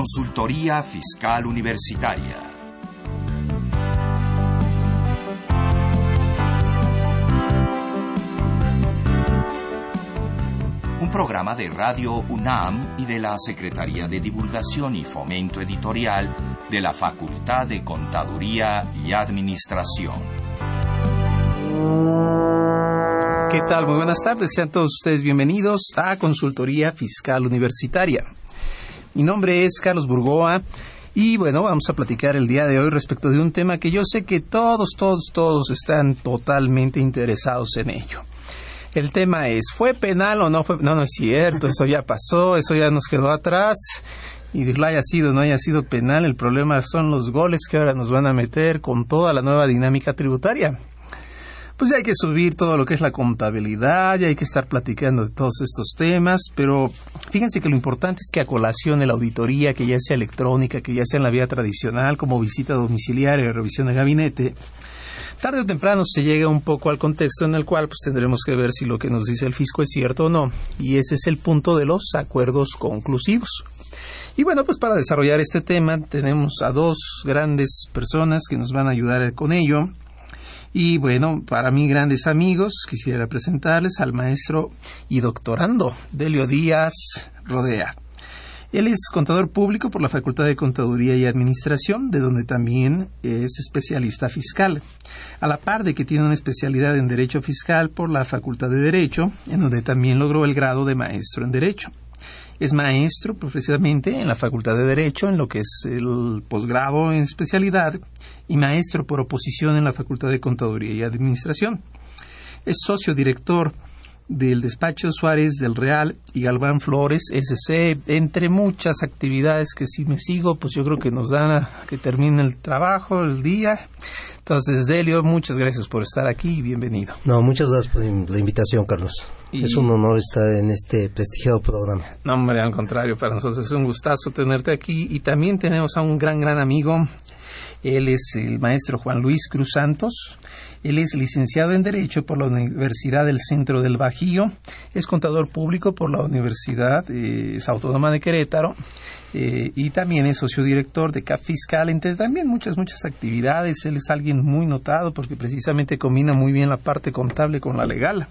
Consultoría Fiscal Universitaria. Un programa de Radio UNAM y de la Secretaría de Divulgación y Fomento Editorial de la Facultad de Contaduría y Administración. ¿Qué tal? Muy buenas tardes. Sean todos ustedes bienvenidos a Consultoría Fiscal Universitaria. Mi nombre es Carlos Burgoa y bueno, vamos a platicar el día de hoy respecto de un tema que yo sé que todos, todos, todos están totalmente interesados en ello. El tema es, ¿fue penal o no fue? No, no es cierto, eso ya pasó, eso ya nos quedó atrás. Y lo haya sido no haya sido penal, el problema son los goles que ahora nos van a meter con toda la nueva dinámica tributaria pues ya hay que subir todo lo que es la contabilidad, ya hay que estar platicando de todos estos temas, pero fíjense que lo importante es que a colación de la auditoría, que ya sea electrónica, que ya sea en la vía tradicional, como visita domiciliaria revisión de gabinete, tarde o temprano se llega un poco al contexto en el cual pues tendremos que ver si lo que nos dice el fisco es cierto o no, y ese es el punto de los acuerdos conclusivos. Y bueno, pues para desarrollar este tema tenemos a dos grandes personas que nos van a ayudar con ello. Y bueno, para mí grandes amigos, quisiera presentarles al maestro y doctorando Delio Díaz Rodea. Él es contador público por la Facultad de Contaduría y Administración, de donde también es especialista fiscal, a la par de que tiene una especialidad en Derecho Fiscal por la Facultad de Derecho, en donde también logró el grado de maestro en Derecho. Es maestro profesionalmente en la Facultad de Derecho, en lo que es el posgrado en especialidad, y maestro por oposición en la Facultad de Contaduría y Administración. Es socio director del despacho Suárez del Real y Galván Flores SC, entre muchas actividades que si me sigo, pues yo creo que nos dan a que termine el trabajo, el día. Entonces, Delio, muchas gracias por estar aquí y bienvenido. No, muchas gracias por la invitación, Carlos. Es un honor estar en este prestigiado programa. No, hombre, al contrario, para nosotros es un gustazo tenerte aquí y también tenemos a un gran, gran amigo. Él es el maestro Juan Luis Cruz Santos. Él es licenciado en Derecho por la Universidad del Centro del Bajío, es contador público por la Universidad eh, Autónoma de Querétaro eh, y también es sociodirector de CAF Fiscal, entre también muchas, muchas actividades. Él es alguien muy notado porque precisamente combina muy bien la parte contable con la legal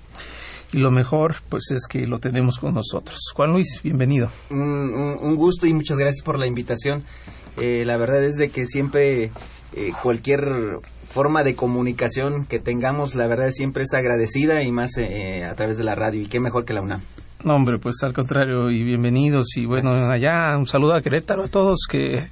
y lo mejor pues es que lo tenemos con nosotros. Juan Luis, bienvenido. Un, gusto y muchas gracias por la invitación. Eh, la verdad es de que siempre cualquier forma de comunicación que tengamos, la verdad siempre es agradecida y más eh, a través de la radio. Y qué mejor que la UNAM. No, hombre, pues al contrario, y bienvenidos. Y bueno, allá un saludo a Querétaro, a todos que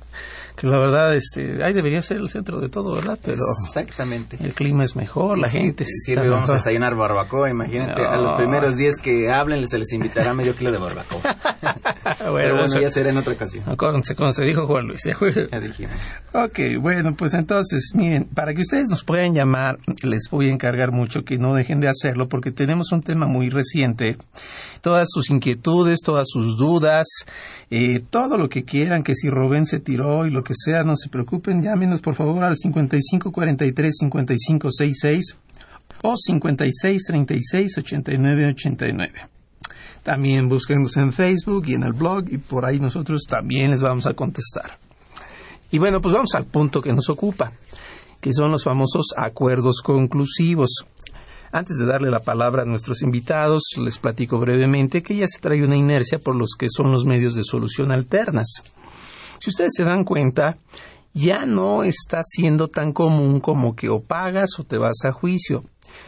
que la verdad este ahí debería ser el centro de todo verdad pero exactamente. el clima es mejor la gente sí, vamos a desayunar barbacoa imagínate a los primeros días que hablen se les invitará medio kilo de barbacoa. Bueno, pero bueno ya será en otra ocasión. Como se, dijo Juan Luis ya dijimos. Ok bueno pues entonces miren para que ustedes nos puedan llamar les voy a encargar mucho que no dejen de hacerlo porque tenemos un tema muy reciente todas sus inquietudes todas sus dudas eh, todo lo que quieran que si Rubén se tiró y lo que sea, no se preocupen, llámenos por favor al 5543-5566 o 5636-8989. También búsquenos en Facebook y en el blog y por ahí nosotros también les vamos a contestar. Y bueno, pues vamos al punto que nos ocupa, que son los famosos acuerdos conclusivos. Antes de darle la palabra a nuestros invitados, les platico brevemente que ya se trae una inercia por los que son los medios de solución alternas. Si ustedes se dan cuenta, ya no está siendo tan común como que o pagas o te vas a juicio.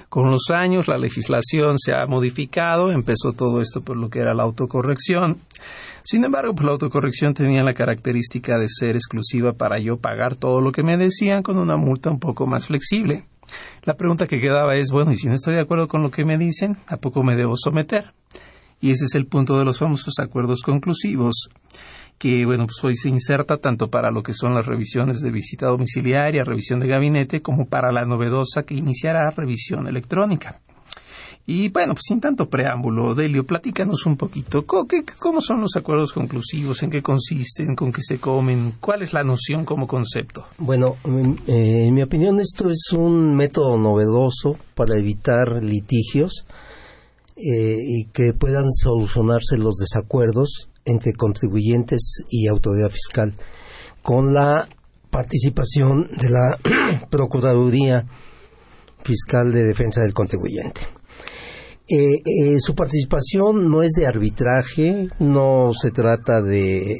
Con los años la legislación se ha modificado, empezó todo esto por lo que era la autocorrección. Sin embargo, pues, la autocorrección tenía la característica de ser exclusiva para yo pagar todo lo que me decían con una multa un poco más flexible. La pregunta que quedaba es, bueno, y si no estoy de acuerdo con lo que me dicen, ¿a poco me debo someter? Y ese es el punto de los famosos acuerdos conclusivos que bueno, pues hoy se inserta tanto para lo que son las revisiones de visita domiciliaria, revisión de gabinete, como para la novedosa que iniciará revisión electrónica. Y bueno, pues sin tanto preámbulo, Delio, platícanos un poquito. ¿Cómo, son los acuerdos conclusivos? ¿En qué consisten? ¿Con qué se comen? ¿Cuál es la noción como concepto? Bueno, eh, en mi opinión esto es un método novedoso para evitar litigios eh, y que puedan solucionarse los desacuerdos entre contribuyentes y autoridad fiscal, con la participación de la Procuraduría Fiscal de Defensa del Contribuyente. Eh, eh, su participación no es de arbitraje, no se trata de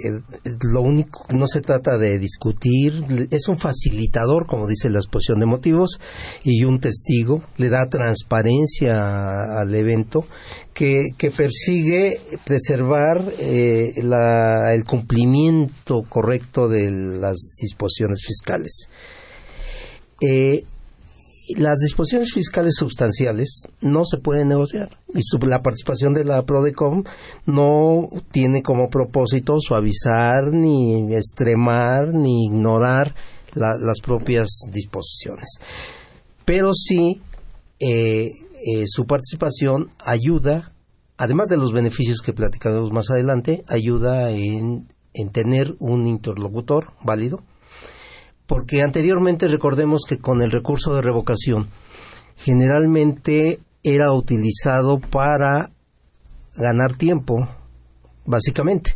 lo único, no se trata de discutir, es un facilitador, como dice la exposición de motivos, y un testigo, le da transparencia al evento que, persigue preservar eh, el cumplimiento correcto de las disposiciones fiscales las disposiciones fiscales sustanciales no se pueden negociar. Y la participación de la Prodecom no tiene como propósito suavizar ni extremar ni ignorar las propias disposiciones. Pero sí eh, eh, su participación ayuda además de los beneficios que platicaremos más adelante ayuda en tener un interlocutor válido porque anteriormente recordemos que con el recurso de revocación generalmente era utilizado para ganar tiempo, básicamente,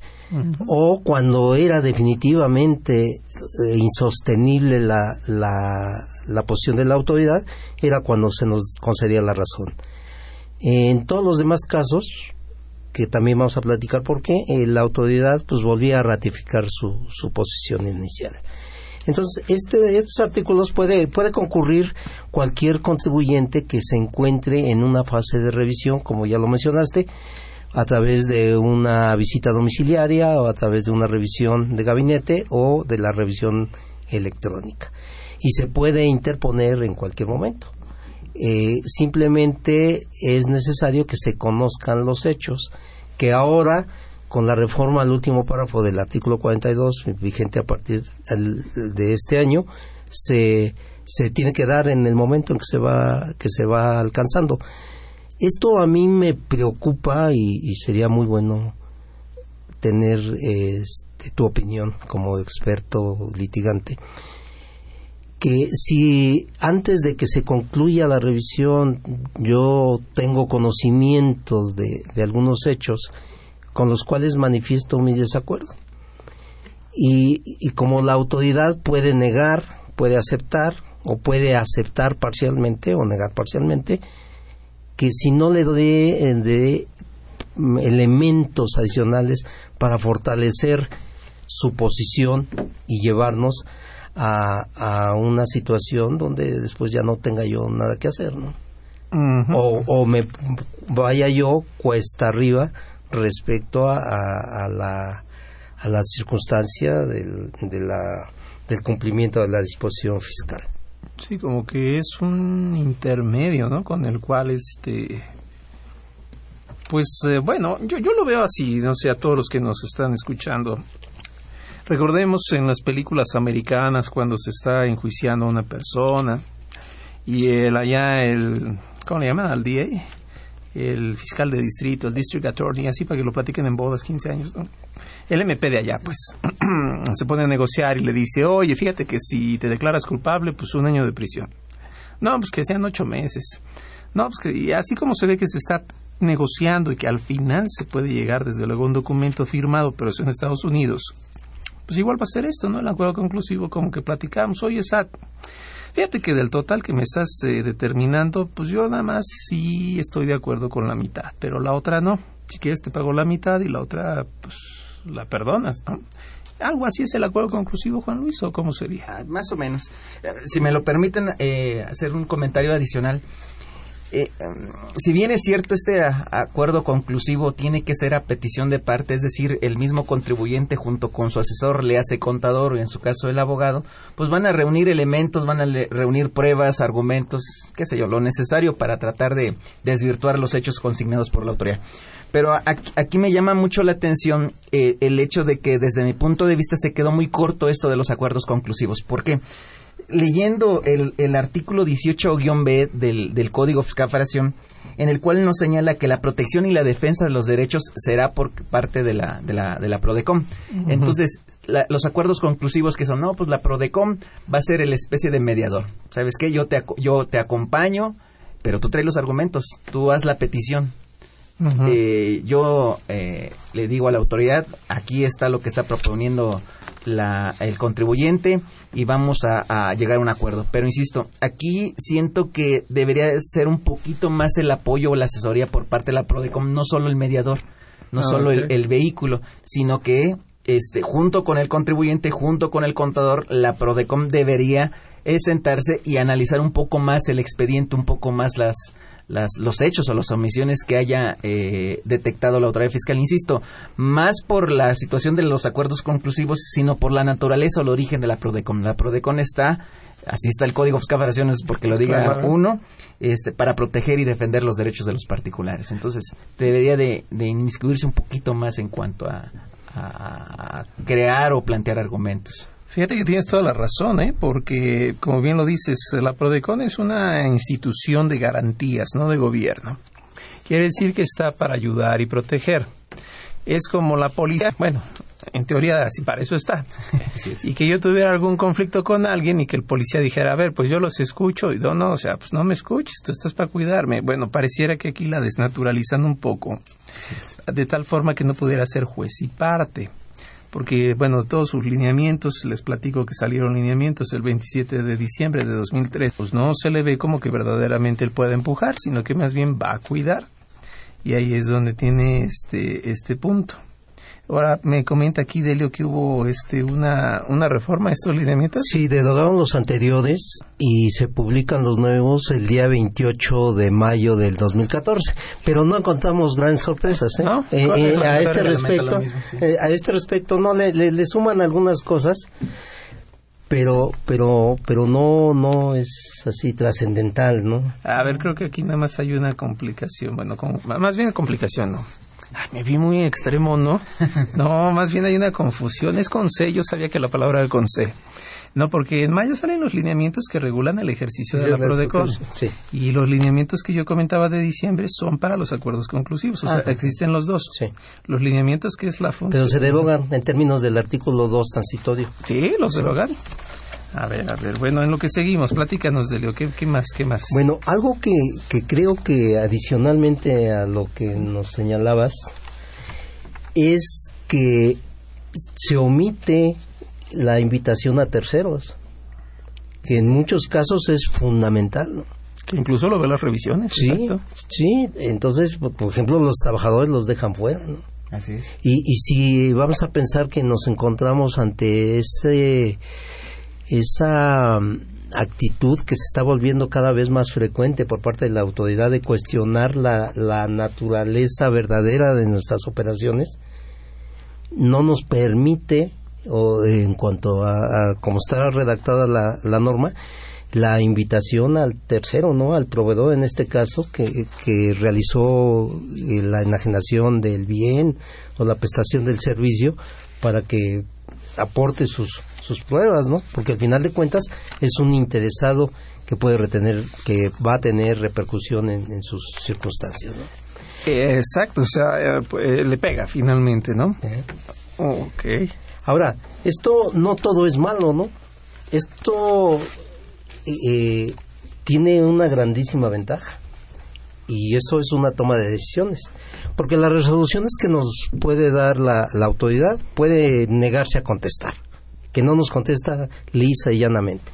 o cuando era definitivamente eh, insostenible la, la, la posición de la autoridad, era cuando se nos concedía la razón. En todos los demás casos, que también vamos a platicar por qué, eh, la autoridad pues volvía a ratificar su, su posición inicial. Entonces, este, estos artículos puede, puede concurrir cualquier contribuyente que se encuentre en una fase de revisión, como ya lo mencionaste, a través de una visita domiciliaria o a través de una revisión de gabinete o de la revisión electrónica. Y se puede interponer en cualquier momento. Eh, simplemente es necesario que se conozcan los hechos, que ahora con la reforma al último párrafo del artículo 42, vigente a partir de este año, se, se tiene que dar en el momento en que se va, que se va alcanzando. Esto a mí me preocupa y, sería muy bueno tener este, tu opinión como experto litigante que si antes de que se concluya la revisión yo tengo conocimientos de, de algunos hechos con los cuales manifiesto mi desacuerdo. Y, como la autoridad puede negar, puede aceptar o puede aceptar parcialmente o negar parcialmente, que si no le doy eh, de elementos adicionales para fortalecer su posición y llevarnos a, a, una situación donde después ya no tenga yo nada que hacer, ¿no? o, o me vaya yo cuesta arriba respecto a, la, a la circunstancia del, de la, del cumplimiento de la disposición fiscal. Sí, como que es un intermedio, ¿no? Con el cual, este, pues, eh, bueno, yo, yo lo veo así, no sé, a todos los que nos están escuchando. Recordemos en las películas americanas cuando se está enjuiciando a una persona y el allá el, ¿cómo le llaman? Al DA el fiscal de distrito, el district attorney, así para que lo platiquen en bodas, 15 años, ¿no? El MP de allá, pues, se pone a negociar y le dice, oye, fíjate que si te declaras culpable, pues un año de prisión. No, pues que sean ocho meses. No, pues que y así como se ve que se está negociando y que al final se puede llegar, desde luego, a un documento firmado, pero es en Estados Unidos, pues igual va a ser esto, ¿no? El acuerdo conclusivo, como que platicamos, oye, SAT, Fíjate que del total que me estás eh, determinando, pues yo nada más sí estoy de acuerdo con la mitad, pero la otra no. Si quieres te pago la mitad y la otra, pues la perdonas, ¿no? Algo así es el acuerdo conclusivo, Juan Luis, o cómo sería? Ah, más o menos. Eh, si me lo permiten eh, hacer un comentario adicional. Eh, em, si bien es cierto, este acuerdo conclusivo tiene que ser a petición de parte, es decir, el mismo contribuyente junto con su asesor le hace contador o en su caso el abogado, pues van a reunir elementos, van a reunir pruebas, argumentos, qué sé yo, lo necesario para tratar de desvirtuar los hechos consignados por la autoridad. Pero aquí, me llama mucho la atención eh, el hecho de que desde mi punto de vista se quedó muy corto esto de los acuerdos conclusivos. ¿Por qué? Leyendo el, el artículo 18-B del, del Código Fiscal en el cual nos señala que la protección y la defensa de los derechos será por parte de la, de la, de la PRODECOM. Entonces, los acuerdos conclusivos que son, no, pues la PRODECOM va a ser el especie de mediador. ¿Sabes qué? Yo te, yo te acompaño, pero tú traes los argumentos, tú haz la petición. eh, yo eh, le digo a la autoridad, aquí está lo que está proponiendo la, el contribuyente y vamos a, llegar a un acuerdo. Pero insisto, aquí siento que debería ser un poquito más el apoyo o la asesoría por parte de la PRODECOM, no solo el mediador, no ah, solo el, el, vehículo, sino que este, junto con el contribuyente, junto con el contador, la PRODECOM debería sentarse y analizar un poco más el expediente, un poco más las, las, los hechos o las omisiones que haya eh, detectado la autoridad fiscal. Insisto, más por la situación de los acuerdos conclusivos, sino por la naturaleza o el origen de la PRODECON. La PRODECON está, así está el Código Fiscal Federación, porque lo diga uno, este, para proteger y defender los derechos de los particulares. Entonces, debería de, de inmiscuirse un poquito más en cuanto a, a crear o plantear argumentos. Fíjate que tienes toda la razón, ¿eh? porque, como bien lo dices, la Prodecon es una institución de garantías, no de gobierno. Quiere decir que está para ayudar y proteger. Es como la policía, bueno, en teoría así para eso está. Y que yo tuviera algún conflicto con alguien y que el policía dijera, a ver, pues yo los escucho y no, no, o sea, pues no me escuches, tú estás para cuidarme. Bueno, pareciera que aquí la desnaturalizan un poco, de tal forma que no pudiera ser juez y parte porque, bueno, todos sus lineamientos, les platico que salieron lineamientos el 27 de diciembre de 2003, pues no se le ve como que verdaderamente él pueda empujar, sino que más bien va a cuidar. Y ahí es donde tiene este, este punto. Ahora me comenta aquí Delio que hubo este una, una reforma a estos lineamientos. Sí, derogaron los anteriores y se publican los nuevos el día 28 de mayo del 2014. Pero no encontramos grandes sorpresas. ¿eh? eh, eh a este respecto, eh, a este respecto no le, le, suman algunas cosas pero pero pero no no es así trascendental no a ver creo que aquí nada más hay una complicación bueno más bien complicación no me vi muy extremo, ¿no? No, más bien hay una confusión. Es con C, yo sabía que la palabra era con C. No, porque en mayo salen los lineamientos que regulan el ejercicio de la PRODECON. Sí. Y los lineamientos que yo comentaba de diciembre son para los acuerdos conclusivos. O sea, ah, existen los dos. Sí. Los lineamientos que es la función. Pero se derogan en términos del artículo 2 transitorio. Sí, los derogan. A ver, a ver, bueno, en lo que seguimos, platícanos, de ¿qué, ¿qué más, qué más? Bueno, algo que, que creo que adicionalmente a lo que nos señalabas es que se omite la invitación a terceros, que en muchos casos es fundamental, ¿no? Que incluso lo ve las revisiones. Sí, sí, entonces, por ejemplo, los trabajadores los dejan fuera, ¿no? Así es. Y, y si vamos a pensar que nos encontramos ante ese esa mm, actitud que se está volviendo cada vez más frecuente por parte de la autoridad de cuestionar la, la naturaleza verdadera de nuestras operaciones, no nos permite, o en cuanto a, cómo está redactada la, la, norma, la invitación al tercero, ¿no? Al proveedor en este caso que, que realizó eh, la enajenación del bien o la prestación del servicio para que aporte sus sus pruebas, ¿no? Porque al final de cuentas es un interesado que puede retener, que va a tener repercusión en, sus circunstancias, ¿no? Exacto, o sea, eh, pues, le pega finalmente, ¿no? Eh. Ok. Ahora, esto no todo es malo, ¿no? Esto eh, tiene una grandísima ventaja y eso es una toma de decisiones. Porque las resoluciones que nos puede dar la autoridad puede negarse a contestar que no nos contesta lisa y llanamente.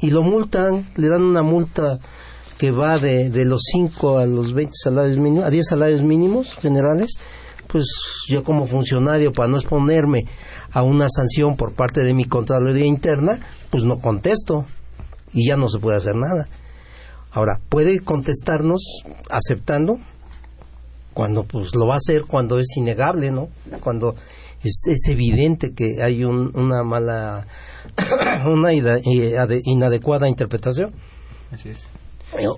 Y lo multan, le dan una multa que va de, de los 5 a los 20 salarios mínimos, a 10 salarios mínimos generales, pues yo como funcionario, para no exponerme a una sanción por parte de mi Contraloría Interna, pues no contesto y ya no se puede hacer nada. Ahora, puede contestarnos aceptando cuando pues lo va a hacer cuando es innegable, ¿no? Cuando es, evidente que hay una mala, una eh, inadecuada interpretación. Así es.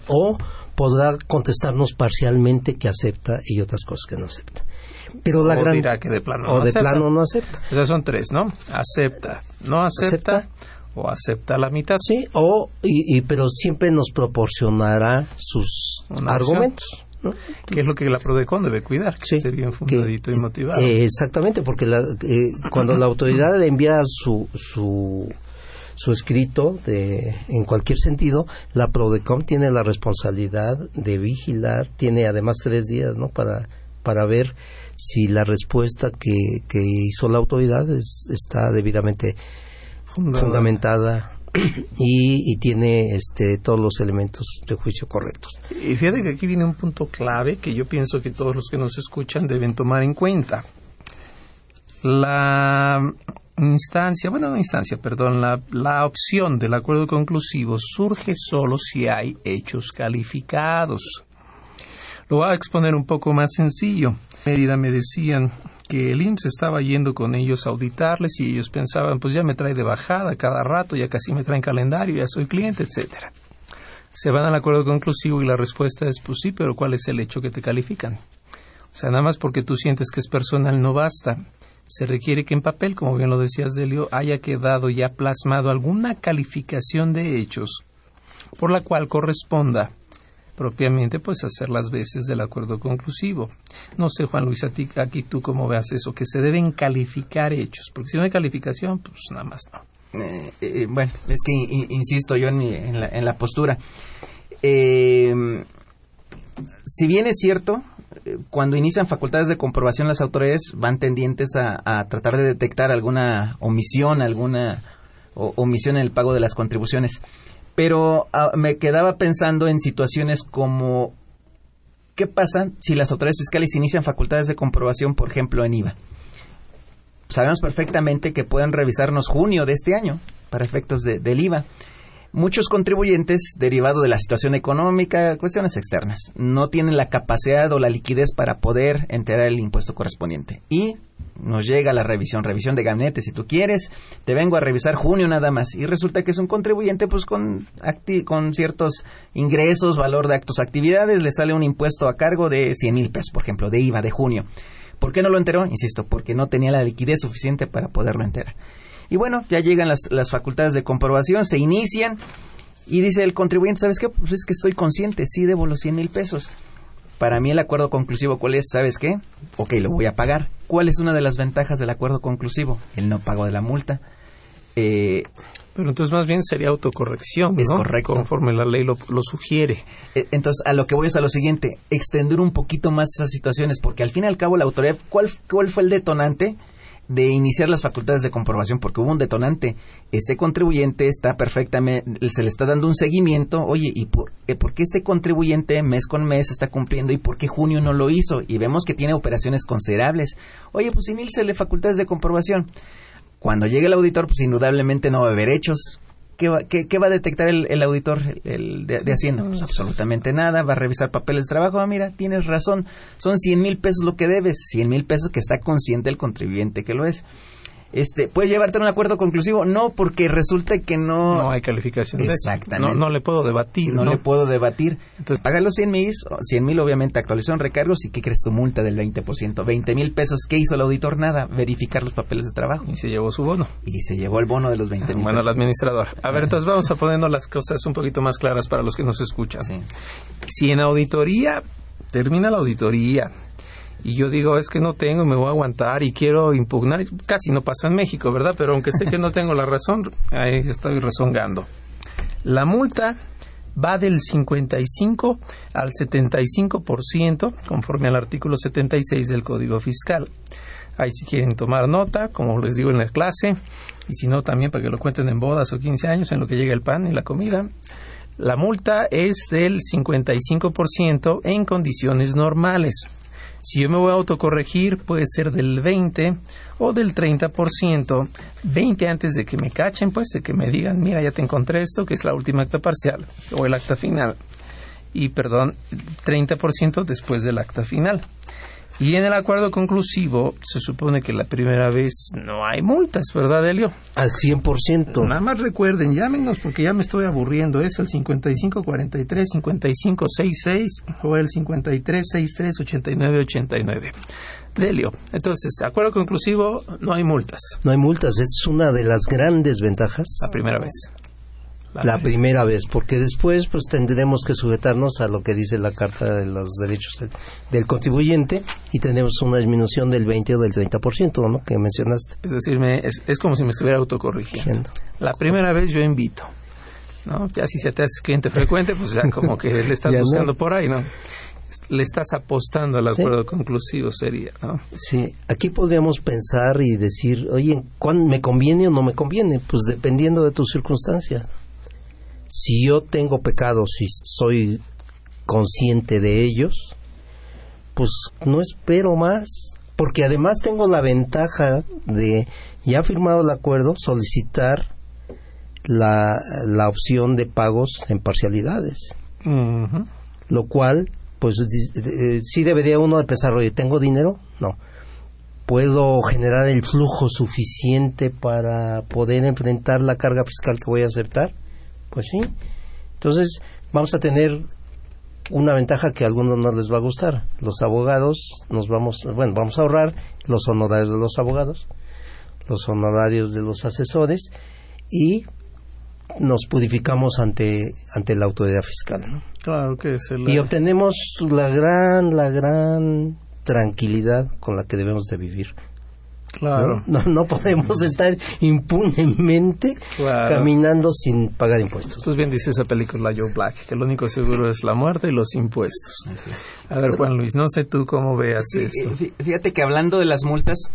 O podrá contestarnos parcialmente que acepta y otras cosas que no acepta. Pero la o gran dirá que de plano o no de acepta. plano no acepta. Esas son tres, ¿no? Acepta, no acepta, o acepta la mitad. Sí, o y, pero siempre nos proporcionará sus argumentos. Que es lo que la PRODECON debe cuidar, que esté bien fundadito y motivado. Eh, exactamente, porque la, eh, cuando la autoridad envía su, su, su escrito de, en cualquier sentido, la PRODECOM tiene la responsabilidad de vigilar, tiene además tres días ¿no? para, para ver si la respuesta que, que hizo la autoridad está debidamente fundamentada y, y, tiene este, todos los elementos de juicio correctos. Y fíjate que aquí viene un punto clave que yo pienso que todos los que nos escuchan deben tomar en cuenta. La instancia, bueno, no instancia, perdón, la, la opción del acuerdo conclusivo surge solo si hay hechos calificados. Lo voy a exponer un poco más sencillo. Mérida me decían que el IMSS estaba yendo con ellos a auditarles y ellos pensaban, pues ya me trae de bajada cada rato, ya casi me traen calendario, ya soy cliente, etcétera. Se van al acuerdo conclusivo y la respuesta es, pues sí, pero ¿cuál es el hecho que te califican? O sea, nada más porque tú sientes que es personal no basta. Se requiere que en papel, como bien lo decías, Delio, haya quedado ya plasmado alguna calificación de hechos por la cual corresponda propiamente pues hacer las veces del acuerdo conclusivo. No sé, Juan Luis, a ti, aquí tú cómo veas eso, que se deben calificar hechos, porque si no hay calificación, pues nada más no. Eh, eh, bueno, es que insisto yo en, la, en la, postura. Eh, si bien es cierto, cuando inician facultades de comprobación las autoridades van tendientes a, tratar de detectar alguna omisión, alguna omisión en el pago de las contribuciones pero ah, me quedaba pensando en situaciones como ¿qué pasa si las autoridades fiscales inician facultades de comprobación, por ejemplo, en IVA? Sabemos perfectamente que pueden revisarnos junio de este año para efectos del IVA. Muchos contribuyentes, derivado de la situación económica, cuestiones externas, no tienen la capacidad o la liquidez para poder enterar el impuesto correspondiente. Y nos llega la revisión, revisión de gabinete, si tú quieres, te vengo a revisar junio nada más. Y resulta que es un contribuyente pues con, con ciertos ingresos, valor de actos, actividades, le sale un impuesto a cargo de 100 mil pesos, por ejemplo, de IVA de junio. ¿Por qué no lo enteró? Insisto, porque no tenía la liquidez suficiente para poderlo enterar. Y bueno, ya llegan las, las facultades de comprobación, se inician y dice el contribuyente, ¿sabes qué? Pues es que estoy consciente, sí debo los 100 mil pesos. Para mí el acuerdo conclusivo, ¿cuál es? ¿Sabes qué? Ok, lo voy a pagar. ¿Cuál es una de las ventajas del acuerdo conclusivo? El no pago de la multa. Eh, pero entonces más bien sería autocorrección, es correcto. Conforme la ley lo, sugiere. Eh, entonces, a lo que voy es a lo siguiente, extender un poquito más esas situaciones, porque al fin y al cabo la autoridad, ¿cuál, cuál fue el detonante? De iniciar las facultades de comprobación porque hubo un detonante. Este contribuyente está perfectamente, se le está dando un seguimiento, oye, ¿y por, eh, por, qué este contribuyente mes con mes está cumpliendo y por qué junio no lo hizo? Y vemos que tiene operaciones considerables. Oye, pues le facultades de comprobación. Cuando llegue el auditor, pues indudablemente no va a haber hechos. ¿Qué va, qué, va a detectar el, auditor el, de, Hacienda? Pues absolutamente nada, va a revisar papeles de trabajo, ah, mira, tienes razón, son 100 mil pesos lo que debes, 100 mil pesos que está consciente el contribuyente que lo es este, ¿puede llevarte a un acuerdo conclusivo? No, porque resulta que no... No hay calificación. Exactamente. No, le puedo debatir. No, le puedo debatir. Entonces, paga los 100 mil, 100 mil obviamente, actualización, recargos y ¿qué crees tu multa del 20%? 20 mil pesos. ¿Qué hizo el auditor? Nada, verificar los papeles de trabajo. Y se llevó su bono. Y se llevó el bono de los 20 mil Bueno, el administrador. A ver, entonces vamos a poniendo las cosas un poquito más claras para los que nos escuchan. Sí. Si en auditoría, termina la auditoría, y yo digo, es que no tengo, me voy a aguantar y quiero impugnar. Casi no pasa en México, ¿verdad? Pero aunque sé que no tengo la razón, ahí estoy rezongando. La multa va del 55 al 75% conforme al artículo 76 del Código Fiscal. Ahí si quieren tomar nota, como les digo en la clase, y si no también para que lo cuenten en bodas o 15 años, en lo que llega el pan y la comida. La multa es del 55% en condiciones normales. Si yo me voy a autocorregir, puede ser del 20 o del 30%, 20 antes de que me cachen, pues de que me digan, mira, ya te encontré esto, que es la última acta parcial o el acta final. Y perdón, 30% después del acta final. Y en el acuerdo conclusivo se supone que la primera vez no hay multas, ¿verdad, Elio? Al 100%. Nada más recuerden, llámenos porque ya me estoy aburriendo. Es el 5543-5566 o el 5363-8989. Delio. Entonces, acuerdo conclusivo, no hay multas. No hay multas, es una de las grandes ventajas. La primera vez. La primera vez, porque después pues tendremos que sujetarnos a lo que dice la Carta de los Derechos del, Contribuyente y tenemos una disminución del 20 o del 30%, ¿no? Que mencionaste. Es decir, es, es como si me estuviera autocorrigiendo. La primera vez yo invito, ¿no? Ya si se te hace cliente frecuente, pues ya como que le estás buscando por ahí, ¿no? le estás apostando al acuerdo conclusivo sería, ¿no? Sí, aquí podríamos pensar y decir, oye, ¿me conviene o no me conviene? Pues dependiendo de tu circunstancia si yo tengo pecados y soy consciente de ellos, pues no espero más, porque además tengo la ventaja de, ya firmado el acuerdo, solicitar la, la opción de pagos en parcialidades. Lo cual, pues sí debería uno de pensar, oye, ¿tengo dinero? No. ¿Puedo generar el flujo suficiente para poder enfrentar la carga fiscal que voy a aceptar? Pues sí. Entonces, vamos a tener una ventaja que a algunos no les va a gustar. Los abogados nos vamos, bueno, vamos a ahorrar los honorarios de los abogados, los honorarios de los asesores y nos purificamos ante ante la autoridad fiscal, ¿no? Claro que es Y obtenemos la gran la gran tranquilidad con la que debemos de vivir. Claro. No, no, podemos estar impunemente caminando sin pagar impuestos. Pues bien dice esa película Joe Black, que lo único seguro es la muerte y los impuestos. A ver, Juan Luis, no sé tú cómo veas esto. Fíjate que hablando de las multas,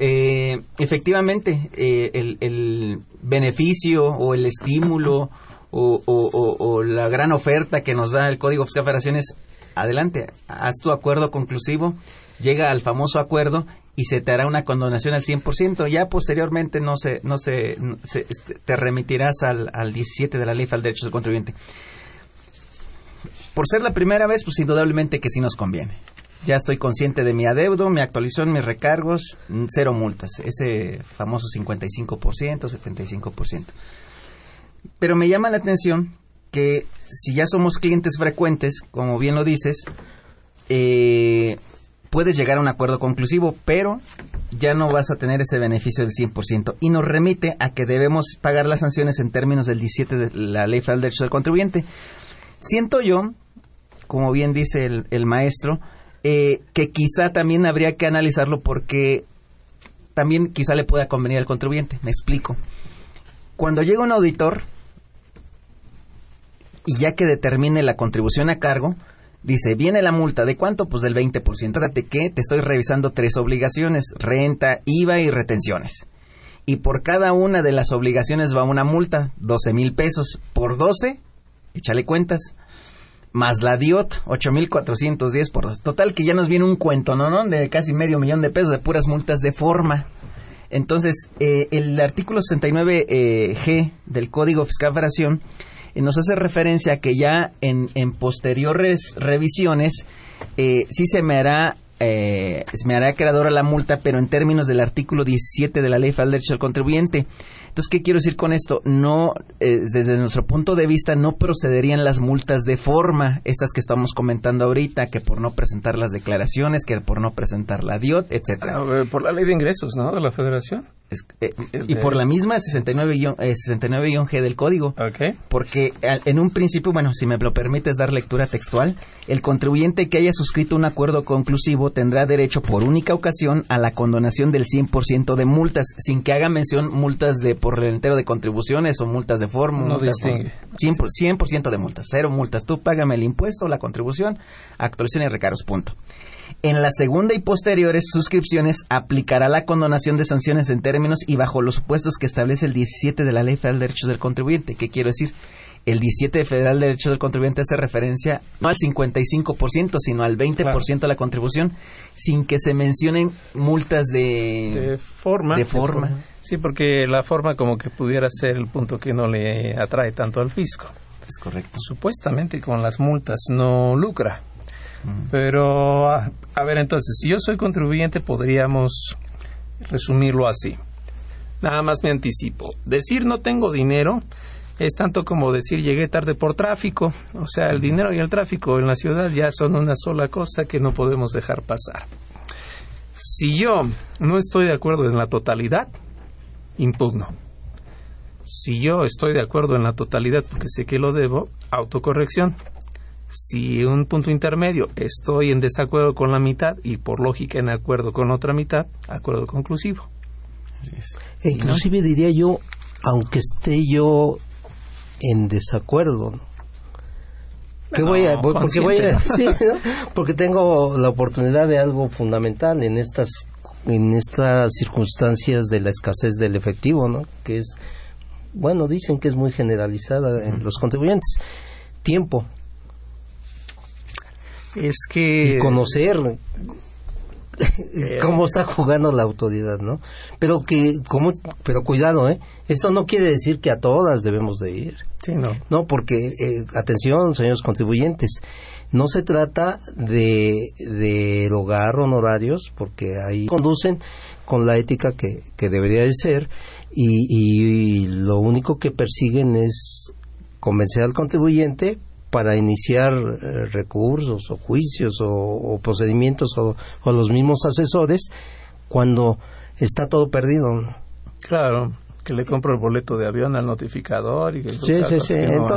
eh, efectivamente, eh, el, beneficio o el estímulo o, la gran oferta que nos da el Código Fiscal de Federaciones, adelante, haz tu acuerdo conclusivo, llega al famoso acuerdo y se te hará una condonación al 100%. Ya posteriormente no se, no se, este, te remitirás al, al 17 de la Ley Federal de Derechos del Contribuyente. Por ser la primera vez, pues indudablemente que sí nos conviene. Ya estoy consciente de mi adeudo, mi actualización, mis recargos, cero multas. Ese famoso 55%, 75%. Pero me llama la atención que si ya somos clientes frecuentes, como bien lo dices, eh, puedes llegar a un acuerdo conclusivo, pero ya no vas a tener ese beneficio del 100%. Y nos remite a que debemos pagar las sanciones en términos del 17 de la Ley Federal de Derechos del Contribuyente. Siento yo, como bien dice el, maestro, eh, que quizá también habría que analizarlo porque también quizá le pueda convenir al contribuyente. Me explico. Cuando llega un auditor y ya que determine la contribución a cargo, Dice, viene la multa, ¿de cuánto? Pues del 20%. Date que te estoy revisando tres obligaciones, renta, IVA y retenciones. Y por cada una de las obligaciones va una multa, 12 mil pesos. Por 12, échale cuentas. Más la DIOT, 8.410 por dos. Total que ya nos viene un cuento, ¿no? ¿no? De casi medio millón de pesos de puras multas de forma. Entonces, eh, el artículo 69G eh, del Código Fiscal Federación nos hace referencia a que ya en, posteriores revisiones eh, sí se me hará eh, me hará creadora la multa, pero en términos del artículo 17 de la Ley Federal de Derecho del Contribuyente. Entonces, ¿qué quiero decir con esto? No, eh, desde nuestro punto de vista, no procederían las multas de forma, estas que estamos comentando ahorita, que por no presentar las declaraciones, que por no presentar la DIOT, etcétera. Por la ley de ingresos, ¿no? De la Federación. Eh, y por la misma 69-G eh, 69 del código. Porque en un principio, bueno, si me lo permites dar lectura textual, el contribuyente que haya suscrito un acuerdo conclusivo tendrá derecho por única ocasión a la condonación del 100% de multas, sin que haga mención multas de por el entero de contribuciones o multas de forma. No distingue. 100%, de multas, cero multas. Tú págame el impuesto, la contribución, actualización y recargos, punto. En la segunda y posteriores suscripciones aplicará la condonación de sanciones en términos y bajo los supuestos que establece el 17 de la Ley Federal de Derechos del Contribuyente. ¿Qué quiero decir? El 17 Federal de Derechos del Contribuyente hace referencia no al 55%, sino al 20% de la contribución, sin que se mencionen multas de, forma. De forma. Sí, porque la forma como que pudiera ser el punto que no le atrae tanto al fisco. Es correcto. Supuestamente con las multas no lucra. Pero, a, ver, entonces, si yo soy contribuyente, podríamos resumirlo así. Nada más me anticipo. Decir no tengo dinero es tanto como decir llegué tarde por tráfico. O sea, el dinero y el tráfico en la ciudad ya son una sola cosa que no podemos dejar pasar. Si yo no estoy de acuerdo en la totalidad, impugno. Si yo estoy de acuerdo en la totalidad porque sé que lo debo, autocorrección. Si un punto intermedio estoy en desacuerdo con la mitad y por lógica en acuerdo con otra mitad, acuerdo conclusivo. E inclusive diría yo, aunque esté yo en desacuerdo, ¿no? voy a, porque voy a, porque tengo la oportunidad de algo fundamental en estas en estas circunstancias de la escasez del efectivo, ¿no? Que es bueno, dicen que es muy generalizada en los contribuyentes. Tiempo. Es que y conocer eh, cómo está jugando la autoridad, ¿no? Pero que, como, pero cuidado, ¿eh? Esto no quiere decir que a todas debemos de ir. Sí, no. No, porque, eh, atención, señores contribuyentes, no se trata de, de erogar honorarios, porque ahí conducen con la ética que, que debería de ser, y, y lo único que persiguen es convencer al contribuyente para iniciar eh, recursos o juicios o, procedimientos o, los mismos asesores cuando está todo perdido. Claro, que le compro el boleto de avión al notificador y que sí, sí, sí.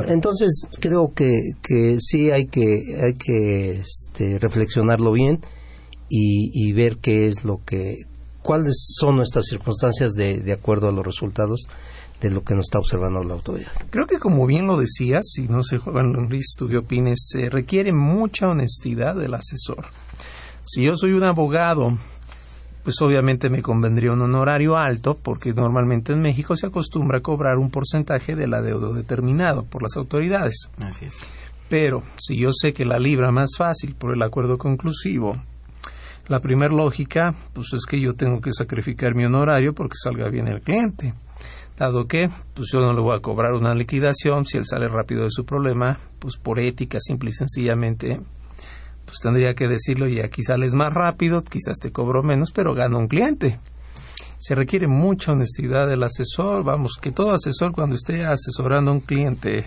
Entonces, creo que, que sí hay que hay que este, reflexionarlo bien y, y ver qué es lo que cuáles son nuestras circunstancias de, de acuerdo a los resultados de lo que nos está observando la autoridad. Creo que como bien lo decías, y no sé, Juan Luis, tú qué opines, se requiere mucha honestidad del asesor. Si yo soy un abogado, pues obviamente me convendría un honorario alto, porque normalmente en México se acostumbra a cobrar un porcentaje del adeudo determinado por las autoridades. Así es. Pero si yo sé que la libra más fácil por el acuerdo conclusivo, la primera lógica, pues es que yo tengo que sacrificar mi honorario porque salga bien el cliente dado que pues yo no le voy a cobrar una liquidación. Si él sale rápido de su problema, pues por ética simple y sencillamente pues tendría que decirlo y aquí sales más rápido, quizás te cobro menos, pero gano un cliente. Se requiere mucha honestidad del asesor, vamos, que todo asesor cuando esté asesorando a un cliente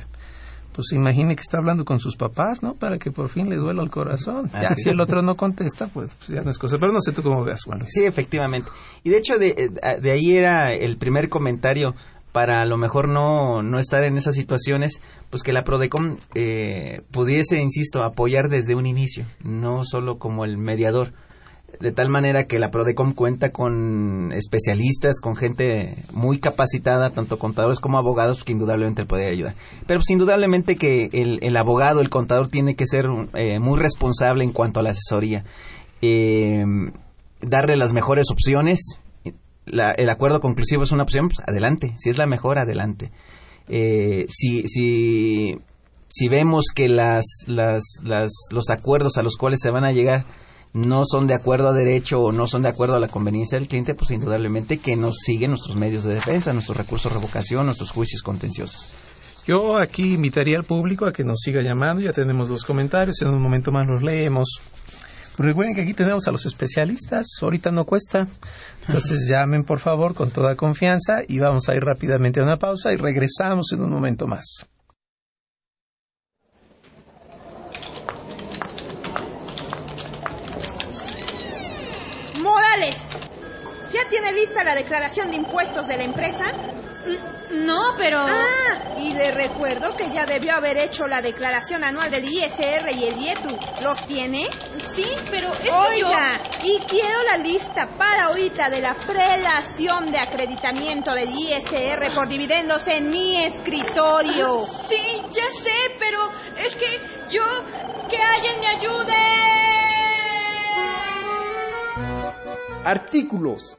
pues imagine que está hablando con sus papás, ¿no? Para que por fin le duela el corazón. Ya, si el otro no contesta, pues, pues, ya no es cosa. Pero no sé tú cómo veas, Juan Luis. Sí, efectivamente. Y de hecho, de, eh, de ahí era el primer comentario para a lo mejor no, no estar en esas situaciones, pues que la Prodecom eh, pudiese, insisto, apoyar desde un inicio, no solo como el mediador de tal manera que la Prodecom cuenta con especialistas, con gente muy capacitada, tanto contadores como abogados, que indudablemente puede ayudar. Pero pues indudablemente que el, abogado, el contador, tiene que ser eh, muy responsable en cuanto a la asesoría. Eh, darle las mejores opciones. el acuerdo conclusivo es una opción, pues adelante. Si es la mejor, adelante. Eh, si, si, si vemos que las, las, las, los acuerdos a los cuales se van a llegar no son de acuerdo a derecho o no son de acuerdo a la conveniencia del cliente, pues indudablemente que nos siguen nuestros medios de defensa, nuestros recursos de revocación, nuestros juicios contenciosos. Yo aquí invitaría al público a que nos siga llamando, ya tenemos los comentarios, en un momento más los leemos. Recuerden que aquí tenemos a los especialistas, ahorita no cuesta, entonces llamen por favor con toda confianza y vamos a ir rápidamente a una pausa y regresamos en un momento más. ¿Ya tiene lista la declaración de impuestos de la empresa? No, pero... Ah, y le recuerdo que ya debió haber hecho la declaración anual del ISR y el IETU. ¿Los tiene? Sí, pero es Oiga, y quiero la lista para ahorita de la prelación de acreditamiento del ISR por dividendos en mi escritorio. Sí, ya sé, pero es que yo... ¡Que alguien me ayude! artículos,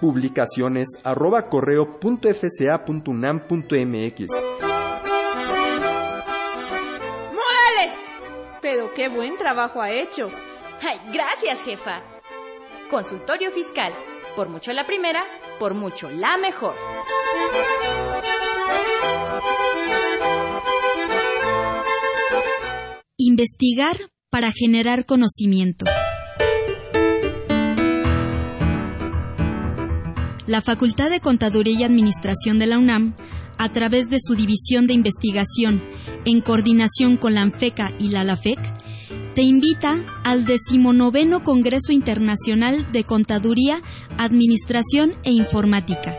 publicaciones arroba correo punto ¡Morales! Pero qué buen trabajo ha hecho. Ay, gracias, jefa. Consultorio Fiscal. Por mucho la primera, por mucho la mejor. Investigar para generar conocimiento. La Facultad de Contaduría y Administración de la UNAM, a través de su División de Investigación, en coordinación con la ANFECA y la LAFEC, te invita al decimonoveno Congreso Internacional de Contaduría, Administración e Informática,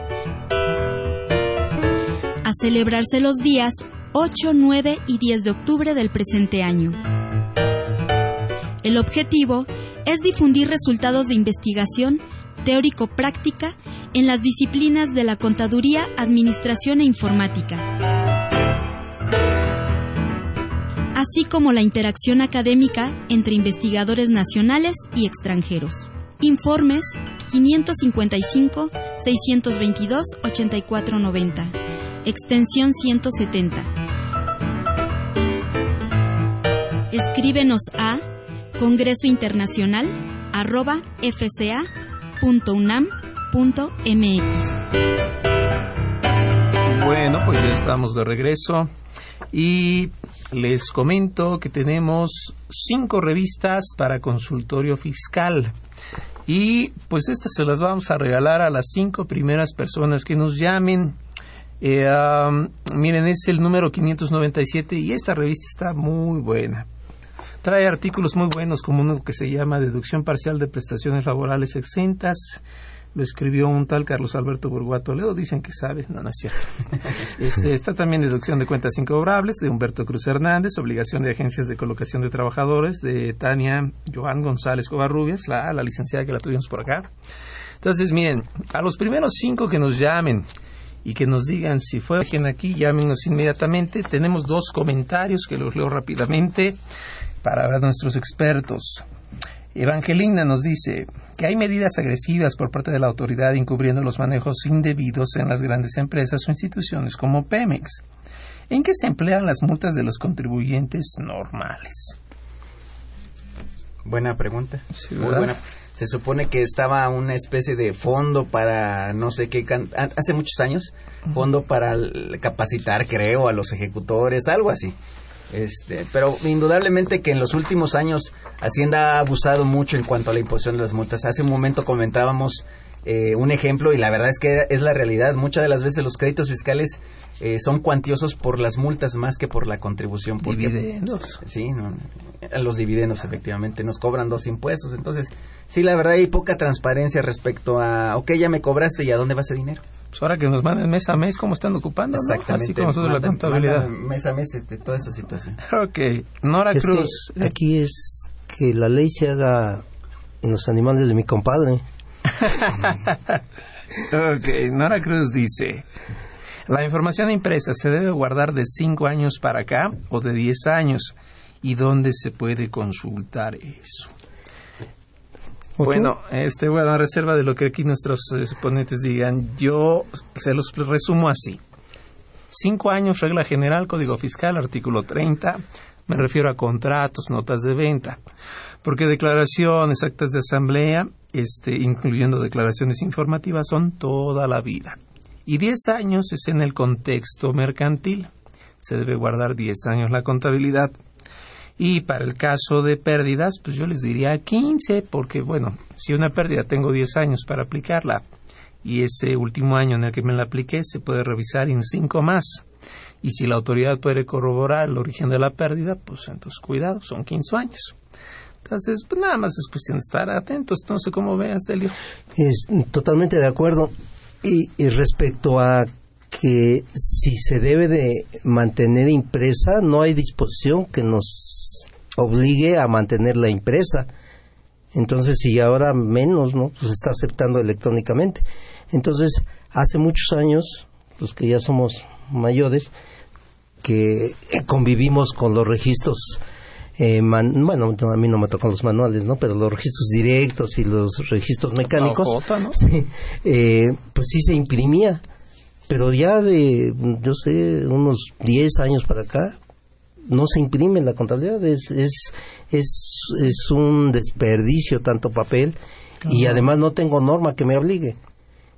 a celebrarse los días 8, 9 y 10 de octubre del presente año. El objetivo es difundir resultados de investigación teórico-práctica en las disciplinas de la contaduría, administración e informática, así como la interacción académica entre investigadores nacionales y extranjeros. Informes 555-622-8490, extensión 170. Escríbenos a Congreso Internacional arroba fca.unam.mx. Bueno, pues ya estamos de regreso y les comento que tenemos cinco revistas para consultorio fiscal. Y pues estas se las vamos a regalar a las cinco primeras personas que nos llamen. Eh, miren, es el número 597 y esta revista está muy buena. Trae artículos muy buenos como uno que se llama Deducción Parcial de Prestaciones Laborales Exentas. Lo escribió un tal Carlos Alberto Burguá Toledo. Dicen que sabe. No, no es cierto. Este, está también Deducción de Cuentas Incobrables de Humberto Cruz Hernández. Obligación de Agencias de Colocación de Trabajadores de Tania Joan González Covarrubias, la, la licenciada que la tuvimos por acá. Entonces, miren, a los primeros cinco que nos llamen y que nos digan si fue alguien aquí, llámenos inmediatamente. Tenemos dos comentarios que los leo rápidamente para nuestros expertos. Evangelina nos dice que hay medidas agresivas por parte de la autoridad encubriendo los manejos indebidos en las grandes empresas o instituciones como Pemex. ¿En qué se emplean las multas de los contribuyentes normales? Buena pregunta. Sí, Muy ¿verdad? buena. Se supone que estaba una especie de fondo para no sé qué, hace muchos años, fondo para capacitar, creo, a los ejecutores, algo así. Este, pero indudablemente que en los últimos años Hacienda ha abusado mucho en cuanto a la imposición de las multas. Hace un momento comentábamos eh, un ejemplo y la verdad es que es la realidad. Muchas de las veces los créditos fiscales eh, son cuantiosos por las multas más que por la contribución. porque- Dividendos. Sí, no, los dividendos efectivamente nos cobran dos impuestos. Entonces, sí, la verdad hay poca transparencia respecto a, ok, ya me cobraste y a dónde va ese dinero. Pues ahora que nos manden mes a mes cómo están ocupando, ¿no? Exactamente. Así como nosotros la Mandan- contabilidad. mandan mes a mes este, toda esa situación. Ok, Nora Es que Cruz. aquí es que la ley se haga en los animales de mi compadre. Ok, Nora Cruz dice, la información impresa se debe guardar de 5 años para acá o de 10 años. ¿Y dónde se puede consultar eso? Bueno, este, bueno, a reserva de lo que aquí nuestros eh, ponentes digan, yo se los resumo así. Cinco años, regla general, Código Fiscal, artículo 30. Me refiero a contratos, notas de venta. Porque declaraciones, actas de asamblea, este, incluyendo declaraciones informativas, son toda la vida. Y 10 años es en el contexto mercantil. Se debe guardar 10 años la contabilidad. Y para el caso de pérdidas, pues yo les diría 15, porque bueno, si una pérdida tengo 10 años para aplicarla y ese último año en el que me la apliqué se puede revisar en 5 más. Y si la autoridad puede corroborar el origen de la pérdida, pues entonces cuidado, son 15 años. Entonces, pues nada más es cuestión de estar atentos. No sé cómo veas, Delio. Es totalmente de acuerdo. Y, y respecto a que si se debe de mantener impresa, no hay disposición que nos obligue a mantenerla impresa. Entonces, si ahora menos, ¿no? Pues está aceptando electrónicamente. Entonces, hace muchos años, los que ya somos mayores, que convivimos con los registros, eh, man- bueno, no, a mí no me tocan los manuales, ¿no? Pero los registros directos y los registros mecánicos, La ¿no? sí, eh, pues sí se imprimía. Pero ya de, yo sé, unos 10 años para acá, no se imprime la contabilidad, es, es, es, es un desperdicio tanto papel y además no tengo norma que me obligue.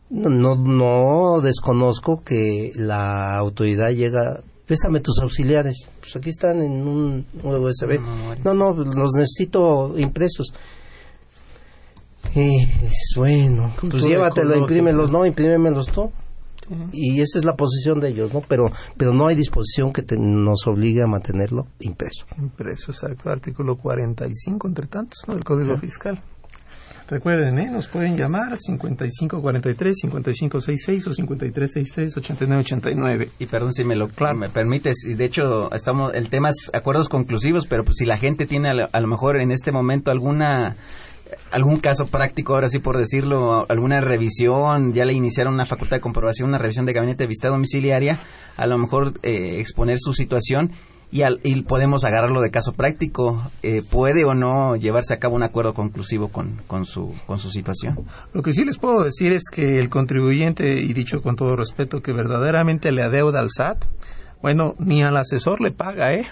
No, no desconozco que la autoridad llega, préstame tus auxiliares. Pues aquí están en un USB. No, no, los necesito impresos. Es bueno, pues llévatelo, imprímelos, no, imprímemelos tú. Y esa es la posición de ellos, ¿no? Pero, pero no hay disposición que nos obligue a mantenerlo impreso. Impreso, exacto. Artículo 45, entre tantos, ¿no? Del Código Fiscal. Recuerden, ¿eh? nos pueden llamar 5543-5566 o 5363-8989. Y perdón si me lo me permites, y de hecho estamos el tema es acuerdos conclusivos, pero pues si la gente tiene a lo mejor en este momento alguna algún caso práctico, ahora sí por decirlo, alguna revisión, ya le iniciaron una facultad de comprobación, una revisión de gabinete de visita domiciliaria, a lo mejor eh, exponer su situación y, y, podemos agarrarlo de caso práctico. Eh, ¿Puede o no llevarse a cabo un acuerdo conclusivo con, con, su, con su situación? Lo que sí les puedo decir es que el contribuyente, y dicho con todo respeto, que verdaderamente le adeuda al SAT, bueno, ni al asesor le paga, ¿eh?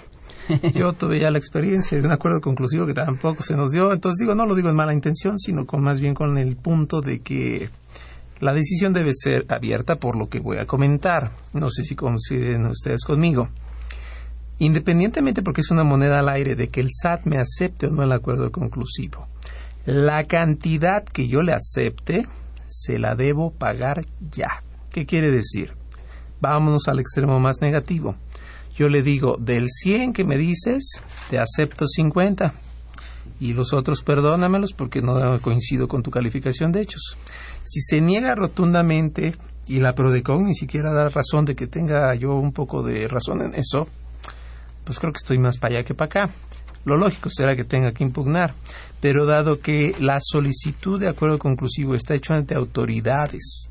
Yo tuve ya la experiencia de un acuerdo conclusivo que tampoco se nos dio. Entonces digo, no lo digo en mala intención, sino con más bien con el punto de que la decisión debe ser abierta por lo que voy a comentar. No sé si coinciden ustedes conmigo. Independientemente porque es una moneda al aire de que el SAT me acepte o no el acuerdo conclusivo, la cantidad que yo le acepte se la debo pagar ya. ¿Qué quiere decir? Vámonos al extremo más negativo yo le digo, del 100 que me dices, te acepto 50 y los otros perdónamelos porque no coincido con tu calificación de hechos. Si se niega rotundamente y la Prodecon ni siquiera da razón de que tenga yo un poco de razón en eso, pues creo que estoy más para allá que para acá. Lo lógico será que tenga que impugnar, pero dado que la solicitud de acuerdo conclusivo está hecho ante autoridades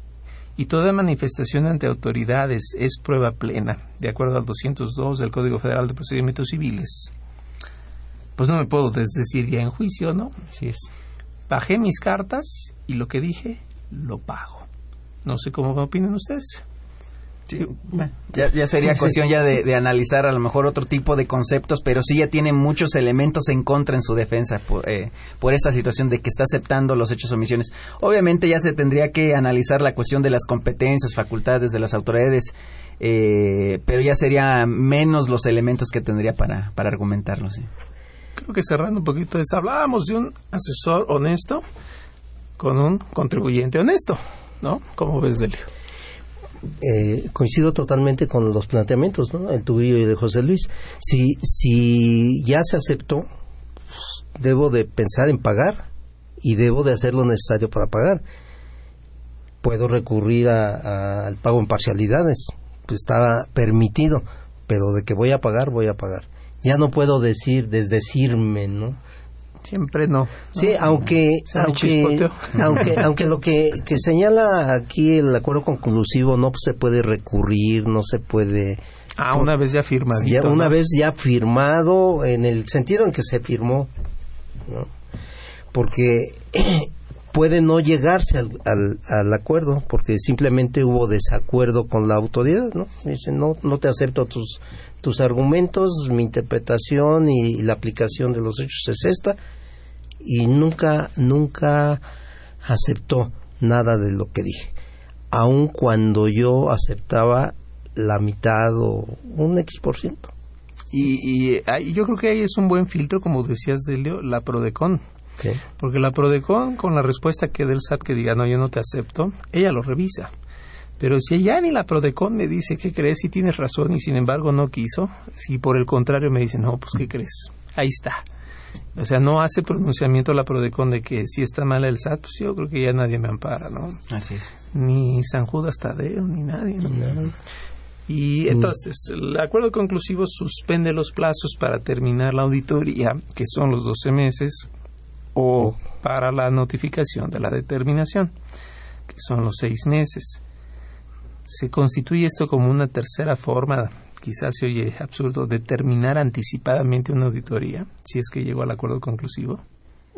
y toda manifestación ante autoridades es prueba plena, de acuerdo al 202 del Código Federal de Procedimientos Civiles. Pues no me puedo desdecir ya en juicio, ¿no? Así es. Bajé mis cartas y lo que dije, lo pago. No sé cómo opinan ustedes. Ya, sería cuestión ya de, analizar a lo mejor otro tipo de conceptos, pero sí ya tiene muchos elementos en contra en su defensa eh, por, esta situación de que está aceptando los hechos o omisiones. Obviamente ya se tendría que analizar la cuestión de las competencias, facultades de las autoridades, eh, pero ya sería menos los elementos que tendría para, para argumentarlo. ¿sí? Creo que cerrando un poquito eso, hablábamos de un asesor honesto con un contribuyente honesto, ¿no? ¿Cómo ves, Delio? Eh, coincido totalmente con los planteamientos. El tuyo y de José Luis. Si, si ya se aceptó, debo de pensar en pagar y debo de hacer lo necesario para pagar. Puedo recurrir al pago en parcialidades, pues está permitido, pero de que voy a pagar, voy a pagar. Ya no puedo decir, desdecirme, ¿no? Siempre no. Sí, aunque aunque, aunque, aunque lo que, que, señala aquí el acuerdo conclusivo no se puede recurrir, no se puede Ah, una vez ya firmado. Ya, una vez ya firmado en el sentido en que se firmó, ¿no? Porque puede no llegarse al, al, al, acuerdo porque simplemente hubo desacuerdo con la autoridad, ¿no? Dice, no, no te acepto tus tus argumentos, mi interpretación y la aplicación de los hechos es esta y nunca, nunca aceptó nada de lo que dije, aun cuando yo aceptaba la mitad o un X por ciento. Y, y yo creo que ahí es un buen filtro, como decías, Delio, la Prodecon. Porque la Prodecon, con la respuesta que del SAT que diga, no, yo no te acepto, ella lo revisa. Pero si ya ni la Prodecon me dice que crees y tienes razón y sin embargo no quiso, si por el contrario me dice, no, pues ¿qué crees? Ahí está. O sea, no hace pronunciamiento la Prodecon de que si está mal el SAT, pues yo creo que ya nadie me ampara, ¿no? Así es. Ni San Judas Tadeo, ni nadie, ¿no? Y entonces, el acuerdo conclusivo suspende los plazos para terminar la auditoría, que son los 12 meses, o para la notificación de la determinación, que son los 6 meses. ¿Se constituye esto como una tercera forma, quizás se oye absurdo, de terminar anticipadamente una auditoría, si es que llegó al acuerdo conclusivo?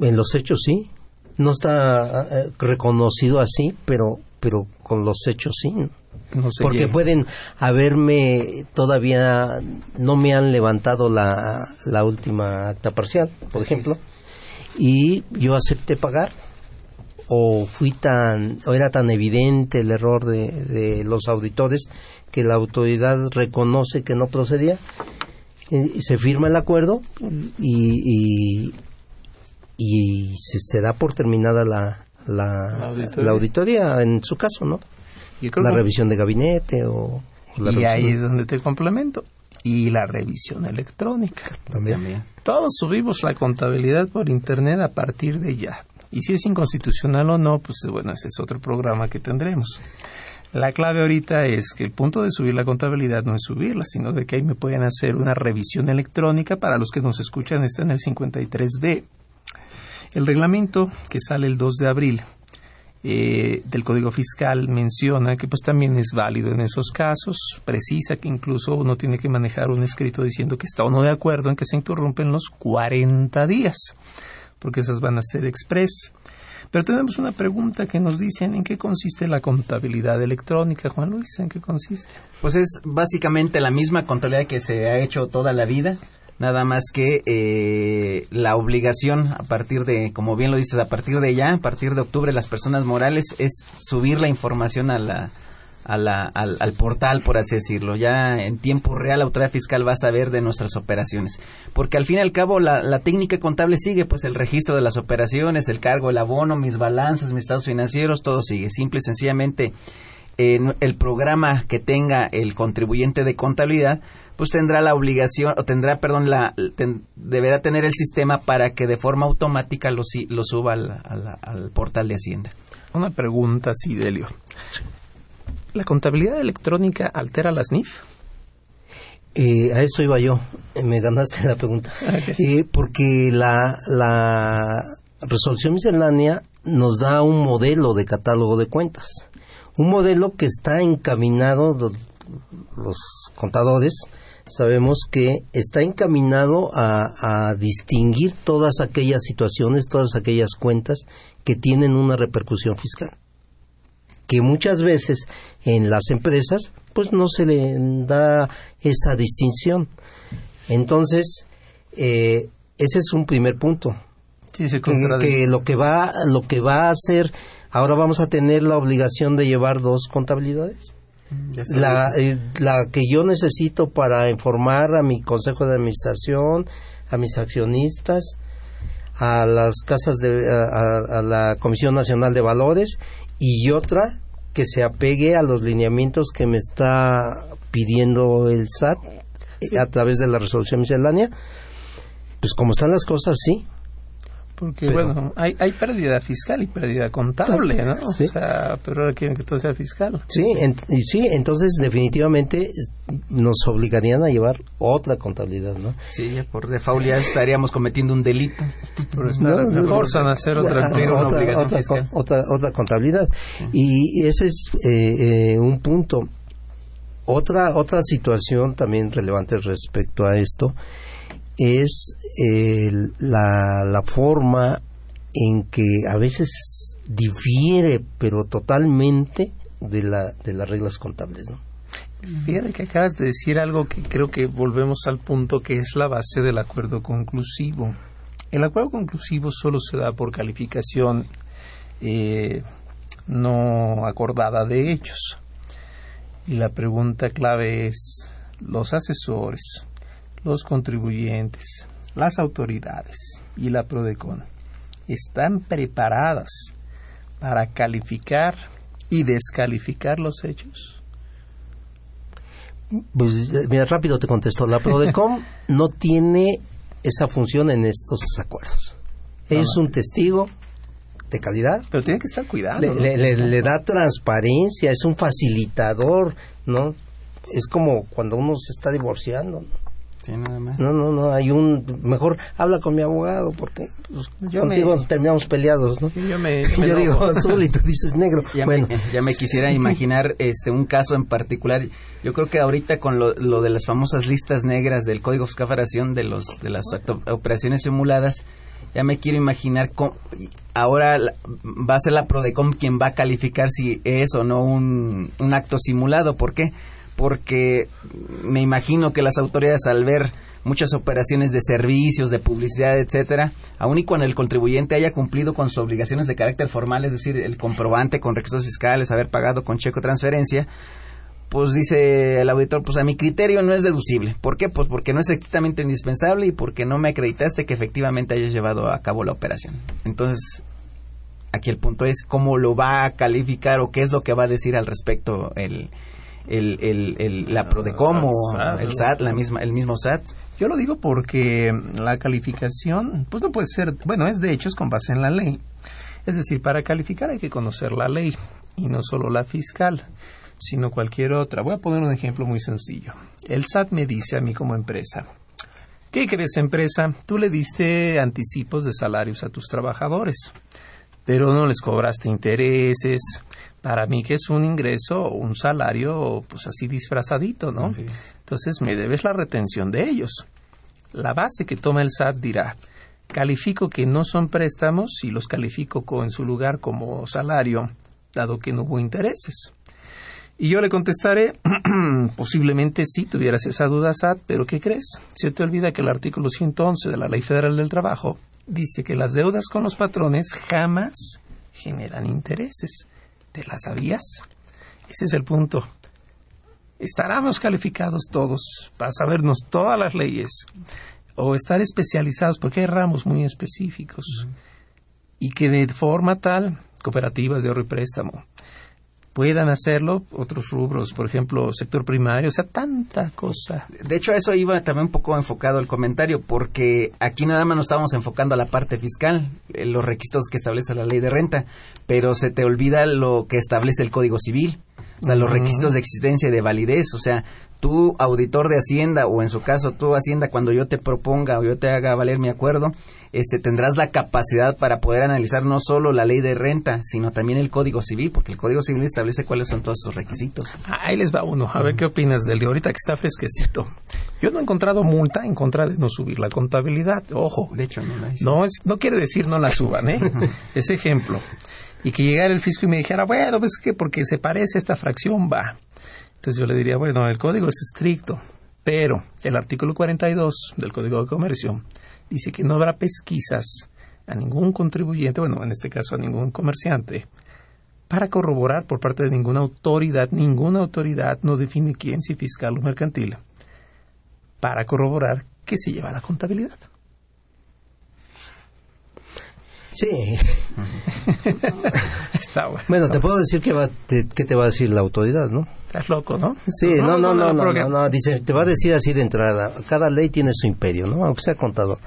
En los hechos sí. No está eh, reconocido así, pero, pero con los hechos sí. Porque pueden haberme todavía no me han levantado la, la última acta parcial, por ejemplo, y yo acepté pagar o fui tan o era tan evidente el error de, de los auditores que la autoridad reconoce que no procedía y se firma el acuerdo y, y, y se, da por terminada la, la, la, auditoría. en su caso, ¿no? la revisión de gabinete o... La y ahí es donde te complemento. Y la revisión electrónica. También. Todos subimos la contabilidad por Internet a partir de ya. Y si es inconstitucional o no, pues bueno, ese es otro programa que tendremos. La clave ahorita es que el punto de subir la contabilidad no es subirla, sino de que ahí me pueden hacer una revisión electrónica. Para los que nos escuchan está en el 53B. El reglamento que sale el 2 de abril eh, del Código Fiscal menciona que pues también es válido en esos casos, precisa que incluso uno tiene que manejar un escrito diciendo que está o no de acuerdo en que se interrumpen los 40 días, porque esas van a ser express. Pero tenemos una pregunta que nos dicen en qué consiste la contabilidad electrónica, Juan Luis, ¿en qué consiste? Pues es básicamente la misma contabilidad que se ha hecho toda la vida, nada más que eh, la obligación a partir de, como bien lo dices, a partir de ya, a partir de octubre, las personas morales es subir la información a la, al, portal, por así decirlo. Ya en tiempo real la autoridad fiscal va a saber de nuestras operaciones. Porque al fin y al cabo la, técnica contable sigue, pues el registro de las operaciones, el cargo, el abono, mis balanzas, mis estados financieros, todo sigue. Simple y sencillamente el programa que tenga el contribuyente de contabilidad, pues tendrá la obligación, o tendrá, perdón, la, deberá tener el sistema para que de forma automática lo, lo suba al, al portal de Hacienda. Una pregunta, Sidelio. ¿La contabilidad electrónica altera las NIF? Eh, a eso iba yo, eh, me ganaste la pregunta. Eh, porque la, la resolución miscelánea nos da un modelo de catálogo de cuentas. Un modelo que está encaminado, los, contadores sabemos que está encaminado a, a distinguir todas aquellas situaciones, todas aquellas cuentas que tienen una repercusión fiscal que muchas veces en las empresas pues no se le da esa distinción. Entonces, eh, ese es un primer punto. que, lo que va lo que va a hacer ahora vamos a tener la obligación de llevar dos contabilidades. Mm, la, eh, la que yo necesito para informar a mi consejo de administración, a mis accionistas, a las casas de a, la Comisión Nacional de Valores y otra que se apegue a los lineamientos que me está pidiendo el SAT a través de la resolución miscelánea. Pues como están las cosas, sí. Porque, bueno, hay, hay pérdida fiscal y pérdida contable, ¿no? O sea, pero ahora quieren que todo sea fiscal. Sí, sí, entonces definitivamente nos obligarían a llevar otra contabilidad, ¿no? Sí, por default ya estaríamos cometiendo un delito. Por estar forzan a hacer otra, otra, otra, contabilidad. Y ese es eh, eh, un punto. Otra, otra situación también relevante respecto a esto es la, la forma en que a veces difiere, pero totalmente, de, la, de las reglas contables. ¿no? Fíjate que acabas de decir algo que creo que volvemos al punto que es la base del acuerdo conclusivo. El acuerdo conclusivo solo se da por calificación eh, no acordada de hechos. Y la pregunta clave es, los asesores, los contribuyentes, las autoridades y la PRODECON están preparadas para calificar y descalificar los hechos? Pues mira, rápido te contesto. La PRODECON no tiene esa función en estos acuerdos. Es un testigo de calidad. Pero tiene que estar cuidado. Le, da transparencia, es un facilitador, ¿no? Es como cuando uno se está divorciando, ¿no? No, no, no, hay un... Mejor habla con mi abogado porque pues, yo contigo terminamos peleados, ¿no? Yo, me, digo azul y tú dices negro. Ya, bueno. me, ya me quisiera imaginar este un caso en particular. Yo creo que ahorita con lo, de las famosas listas negras del Código de Fiscal de, los, de las operaciones simuladas, ya me quiero imaginar cómo, ahora va a ser la Prodecom quien va a calificar si es o no un, un acto simulado. ¿Por qué? Porque me imagino que las autoridades al ver muchas operaciones de servicios, de publicidad, etcétera, aun y cuando el contribuyente haya cumplido con sus obligaciones de carácter formal, es decir, el comprobante con requisitos fiscales, haber pagado con cheque o transferencia, pues dice el auditor, pues a mi criterio no es deducible. ¿Por qué? Pues porque no es estrictamente indispensable y porque no me acreditaste que efectivamente hayas llevado a cabo la operación. Entonces, aquí el punto es cómo lo va a calificar o qué es lo que va a decir al respecto el, el, el, el la Prodecom o el SAT, la misma, el mismo SAT. Yo lo digo porque la calificación, pues no puede ser, bueno, es de hecho es con base en la ley. Es decir, para calificar hay que conocer la ley y no solo la fiscal sino cualquier otra. Voy a poner un ejemplo muy sencillo. El SAT me dice a mí como empresa, ¿qué crees empresa? Tú le diste anticipos de salarios a tus trabajadores, pero no les cobraste intereses. Para mí que es un ingreso, un salario, pues así disfrazadito, ¿no? Entonces me debes la retención de ellos. La base que toma el SAT dirá, califico que no son préstamos y los califico en su lugar como salario, dado que no hubo intereses. Y yo le contestaré, posiblemente sí tuvieras esa duda, SAT, pero ¿qué crees? Se te olvida que el artículo 111 de la Ley Federal del Trabajo dice que las deudas con los patrones jamás generan intereses. ¿Te las sabías? Ese es el punto. Estaremos calificados todos para sabernos todas las leyes o estar especializados porque hay ramos muy específicos y que de forma tal, cooperativas de ahorro y préstamo, puedan hacerlo otros rubros, por ejemplo, sector primario, o sea, tanta cosa. De hecho, a eso iba también un poco enfocado el comentario, porque aquí nada más nos estábamos enfocando a la parte fiscal, eh, los requisitos que establece la ley de renta, pero se te olvida lo que establece el Código Civil. O sea, los requisitos de existencia y de validez. O sea, tú, auditor de Hacienda, o en su caso, tú, Hacienda, cuando yo te proponga o yo te haga valer mi acuerdo, este, tendrás la capacidad para poder analizar no solo la ley de renta, sino también el Código Civil, porque el Código Civil establece cuáles son todos esos requisitos. Ahí les va uno. A ver qué opinas del de ahorita que está fresquecito. Yo no he encontrado multa en contra de no subir la contabilidad. Ojo. De hecho, no la No, es, no quiere decir no la suban, ¿eh? Ese ejemplo. Y que llegara el fisco y me dijera, bueno, pues que porque se parece esta fracción, va. Entonces yo le diría, bueno, el código es estricto, pero el artículo 42 del Código de Comercio dice que no habrá pesquisas a ningún contribuyente, bueno, en este caso a ningún comerciante, para corroborar por parte de ninguna autoridad, ninguna autoridad no define quién, si fiscal o mercantil, para corroborar que se lleva la contabilidad. Sí. Está bueno. Bueno, te puedo decir que, va, te, que te va a decir la autoridad, ¿no? Estás loco, ¿no? Sí, no, no, no, no, no, no, dice, te va a decir así de entrada, cada ley tiene su imperio, ¿no? Aunque sea contador.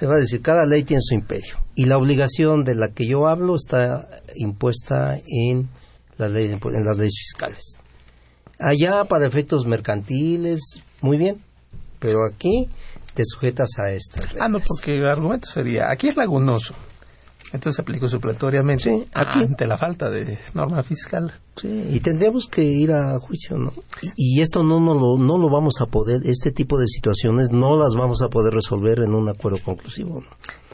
Te va a decir, cada ley tiene su imperio. Y la obligación de la que yo hablo está impuesta en, la ley, en las leyes fiscales. Allá para efectos mercantiles, muy bien, pero aquí te sujetas a estas Ah, no, porque el argumento sería, aquí es lagunoso. Entonces aplico supletoriamente Sí, aquí. ante la falta de norma fiscal. Sí, y tendríamos que ir a juicio, ¿no? Y, y esto no, no, lo, no lo vamos a poder, este tipo de situaciones no las vamos a poder resolver en un acuerdo conclusivo, ¿no?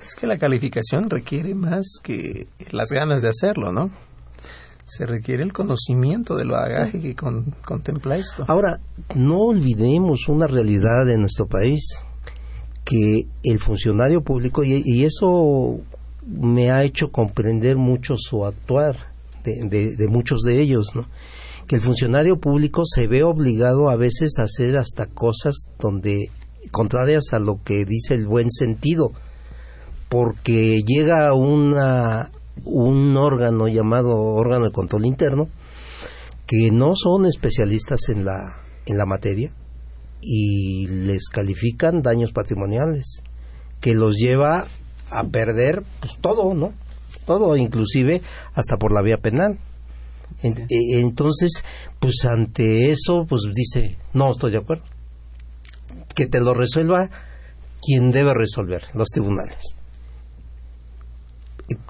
Es que la calificación requiere más que las ganas de hacerlo, ¿no? Se requiere el conocimiento del bagaje que con- contempla esto. Ahora, no olvidemos una realidad de nuestro país, que el funcionario público, y, y eso me ha hecho comprender mucho su actuar de, de- muchos de ellos, que el funcionario público se ve obligado a veces a hacer hasta cosas donde contrarias a lo que dice el buen sentido, porque llega una, un órgano llamado órgano de control interno, que no son especialistas en la, en la materia y les califican daños patrimoniales, que los lleva a perder pues todo, ¿no? Todo, inclusive hasta por la vía penal. En- e- entonces, pues ante eso, pues dice, no estoy de acuerdo. Que te lo resuelva quien debe resolver, los tribunales.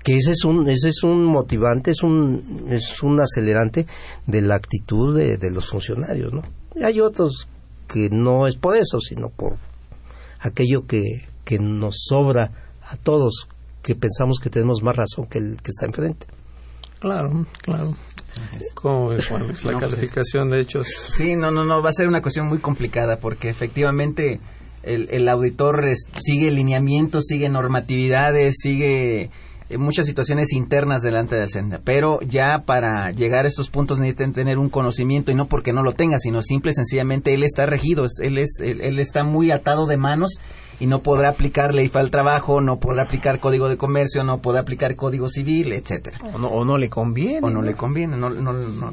Que ese es un, ese es un motivante, es un, es un acelerante de la actitud de, de los funcionarios, ¿no? Y hay otros que no es por eso, sino por aquello que, que nos sobra a todos, que pensamos que tenemos más razón que el que está enfrente. Claro, claro. ¿Cómo ves, Juan? La No, pues, calificación de hechos. Sí, no, no, no, va a ser una cuestión muy complicada porque efectivamente el, el auditor es- sigue lineamientos, sigue normatividades, sigue eh, muchas situaciones internas delante de Hacienda. Pero ya para llegar a estos puntos necesitan tener un conocimiento y no porque no lo tenga, sino simple y sencillamente él está regido, él, es, él, él está muy atado de manos y no podrá aplicar ley para el trabajo, no podrá aplicar código de comercio, no podrá aplicar código civil, etcétera. O no, o no le conviene. O no le conviene, no, no, no,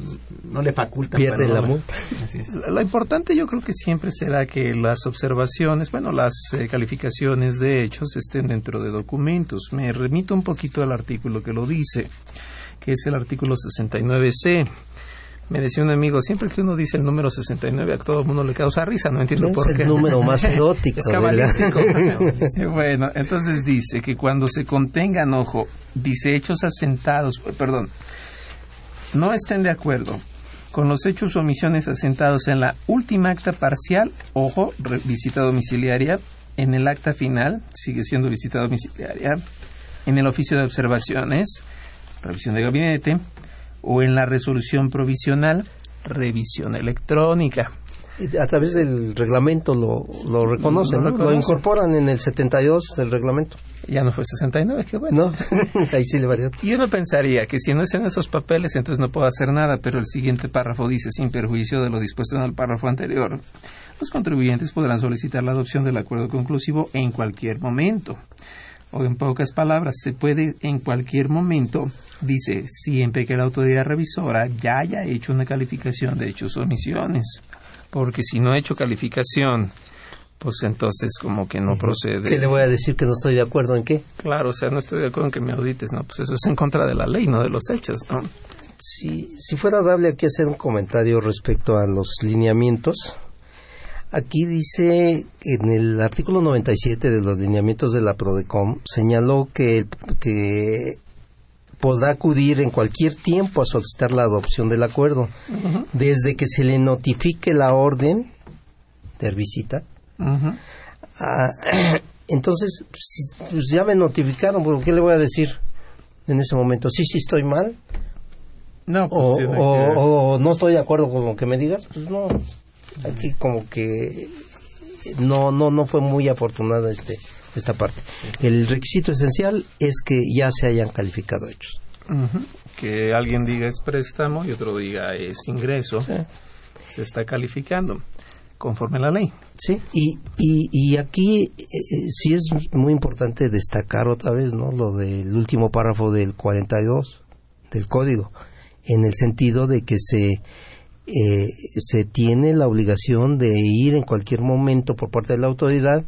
no le faculta. Pierde la multa. Así es. Lo importante yo creo que siempre será que las observaciones, bueno, las eh, calificaciones de hechos estén dentro de documentos. Me remito un poquito al artículo que lo dice, que es el artículo 69C. Me decía un amigo, siempre que uno dice el número 69 a todo el mundo le causa risa, no entiendo Es por el qué. número más erótico, es cabalístico. bueno, entonces dice que cuando se contengan, ojo, dice hechos asentados, eh, perdón, no estén de acuerdo con los hechos o omisiones asentados en la última acta parcial, ojo, visita domiciliaria, en el acta final, sigue siendo visita domiciliaria, en el oficio de observaciones, revisión de gabinete, o en la resolución provisional, revisión electrónica. A través del reglamento lo, lo reconocen, Lo ¿no? Lo reconocen. incorporan en el 72 del reglamento. Ya no fue 69, qué bueno. No, ahí sí le varió. Y uno pensaría que si no es en esos papeles, entonces no puedo hacer nada, pero el siguiente párrafo dice, sin perjuicio de lo dispuesto en el párrafo anterior, los contribuyentes podrán solicitar la adopción del acuerdo conclusivo en cualquier momento. O en pocas palabras, se puede en cualquier momento, dice, siempre que la autoridad revisora ya haya hecho una calificación de hechos o omisiones. Porque si no ha hecho calificación, pues entonces como que no procede. ¿Qué le voy a decir que no estoy de acuerdo en qué? Claro, o sea, no estoy de acuerdo en que me audites, no, pues eso es en contra de la ley, no de los hechos, ¿no? Si, si fuera dable aquí hacer un comentario respecto a los lineamientos, aquí dice en el artículo 97 de los lineamientos de la PRODECOM, señaló que, que podrá acudir en cualquier tiempo a solicitar la adopción del acuerdo, desde que se le notifique la orden de visita. Ah, entonces, pues ya me notificaron, ¿por ¿qué le voy a decir en ese momento? Sí, sí estoy mal, No, o, pues, tiene o- que- o no estoy de acuerdo con lo que me digas, pues no. Aquí como que no no no fue muy afortunada este esta parte. El requisito esencial es que ya se hayan calificado hechos. Que alguien diga es préstamo y otro diga es ingreso, Sí. se está calificando conforme a la ley. Sí, y, y, y aquí eh, eh, sí es muy importante destacar otra vez, ¿no? Lo del último párrafo del 42 del código, en el sentido de que se eh, se tiene la obligación de ir en cualquier momento por parte de la autoridad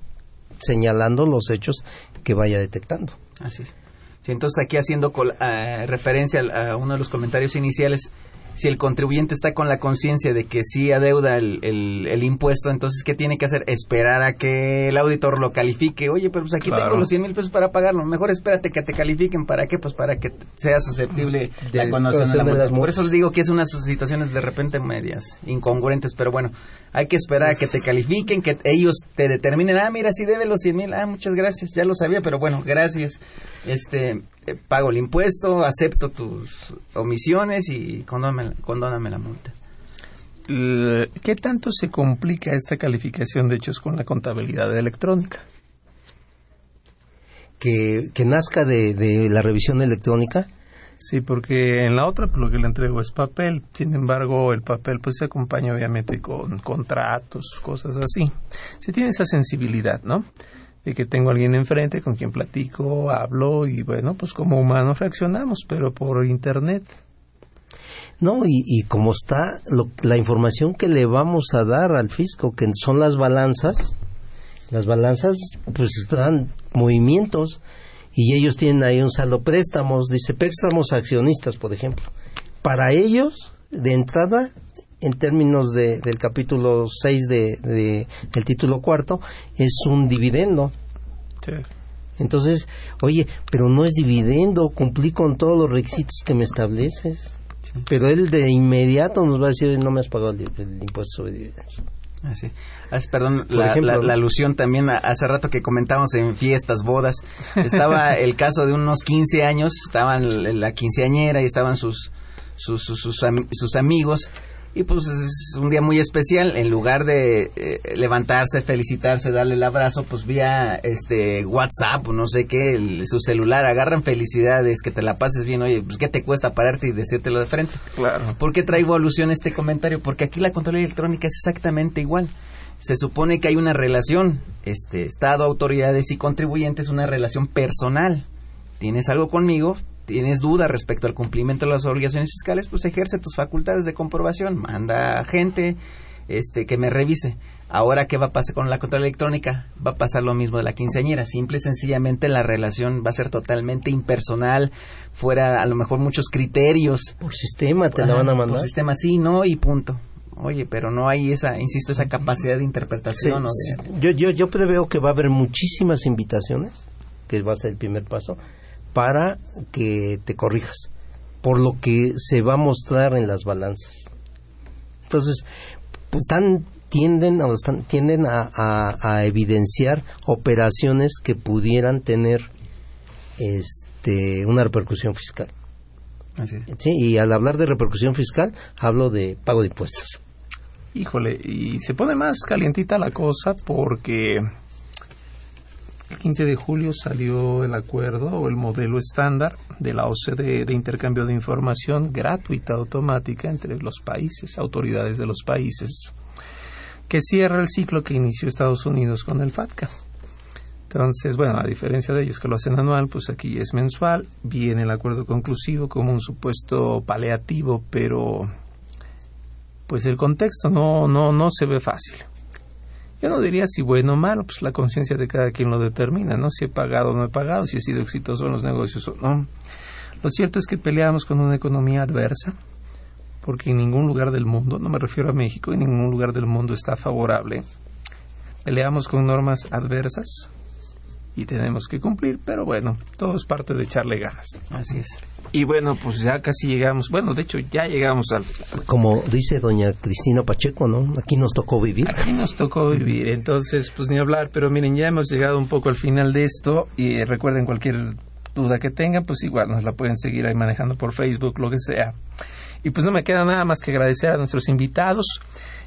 señalando los hechos que vaya detectando. Así es. Sí, entonces aquí haciendo col- ah, referencia al- a, uno de los comentarios iniciales, si el contribuyente está con la conciencia de que sí adeuda el, el- el impuesto, entonces ¿qué tiene que hacer? Esperar a que el auditor lo califique. Oye, pero pues aquí Claro. tengo los 100 mil pesos para pagarlo. Mejor espérate que te califiquen. ¿Para qué? Pues para que sea susceptible De la condonación de la de multa. Por eso les digo que es unas situaciones de repente medias incongruentes, pero bueno, hay que esperar a que te califiquen, que ellos te determinen, ah, mira, sí debe los 100 mil, ah, muchas gracias, ya lo sabía, pero bueno, gracias, este, eh, pago el impuesto, acepto tus omisiones y condóname, condóname la multa. L- ¿Qué tanto se complica esta calificación de hechos con la contabilidad electrónica? Que, que nazca de, de la revisión electrónica, Sí, porque en la otra pues, lo que le entrego es papel. Sin embargo, el papel pues se acompaña obviamente con contratos, cosas así. Se tiene esa sensibilidad, ¿no? De que tengo alguien enfrente con quien platico, hablo y bueno, pues como humanos reaccionamos, pero por internet. No, y, y como está lo- la información que le vamos a dar al fisco, que son las balanzas, las balanzas pues dan movimientos y ellos tienen ahí un saldo préstamos, dice préstamos a accionistas, por ejemplo. Para ellos, de entrada, en términos de, del capítulo 6 de, de- del título cuarto, es un dividendo. Sí. Entonces, oye, pero no es dividendo, cumplí con todos los requisitos que me estableces. Pero él de inmediato nos va a decir, no me has pagado el, el impuesto sobre dividendos. Así. Ah, perdón, Por la, ejemplo, la- ¿no? la alusión también a- hace rato que comentábamos en fiestas, bodas. Estaba el caso de unos 15 años, estaban la quinceañera y estaban sus sus, sus, sus, am- sus amigos Y pues es un día muy especial, en lugar de eh, levantarse, felicitarse, darle el abrazo, pues vía este WhatsApp o no sé qué, el- su celular, agarran felicidades, que te la pases bien, oye, pues qué te cuesta pararte y decírtelo de frente. Claro. ¿Por qué traigo alusión a este comentario? Porque aquí la Contraloría Electrónica es exactamente igual. Se supone que hay una relación, este, Estado, autoridades y contribuyentes, una relación personal. Tienes algo conmigo, tienes duda respecto al cumplimiento de las obligaciones fiscales, pues ejerce tus facultades de comprobación, manda gente este, que me revise. Ahora, ¿qué va a pasar con la Contraloría Electrónica? Va a pasar lo mismo de la quinceañera. Simple y sencillamente la relación va a ser totalmente impersonal, fuera a lo mejor muchos criterios. Por sistema te la van a mandar. Por sistema sí, no y punto. Oye, pero no hay esa, insisto, esa capacidad de Sí, interpretación. o de- yo, yo, yo preveo que va a haber muchísimas invitaciones, que va a ser el primer paso, para que te corrijas, por lo que se va a mostrar en las balanzas. Entonces, pues están, tienden, o están, tienden a, a- a evidenciar operaciones que pudieran tener este, una repercusión fiscal. Así es. Sí, y al hablar de repercusión fiscal, hablo de pago de impuestos. Híjole, y se pone más calientita la cosa porque el 15 de julio salió el acuerdo o el modelo estándar de la OCDE de intercambio de información gratuita automática entre los países, autoridades de los países, que cierra el ciclo que inició Estados Unidos con el FATCA. Entonces, bueno, a diferencia de ellos que lo hacen anual, pues aquí es mensual, viene el acuerdo conclusivo como un supuesto paliativo, pero pues el contexto no, no, no se ve fácil. Yo no diría si bueno o malo, pues la conciencia de cada quien lo determina, ¿no? Si he pagado o no he pagado, si he sido exitoso en los negocios o no. Lo cierto es que peleamos con una economía adversa, porque en ningún lugar del mundo, no me refiero a México, en ningún lugar del mundo está favorable. Peleamos con normas adversas y tenemos que cumplir, pero bueno, todo es parte de echarle ganas. Así es. Y bueno, pues ya casi llegamos, bueno, de hecho ya llegamos al, Como dice doña Cristina Pacheco, ¿no? Aquí nos tocó vivir. Aquí nos tocó vivir, entonces pues ni hablar, pero miren, ya hemos llegado un poco al final de esto y recuerden cualquier duda que tengan, pues igual nos la pueden seguir ahí manejando por Facebook, lo que sea. Y pues no me queda nada más que agradecer a nuestros invitados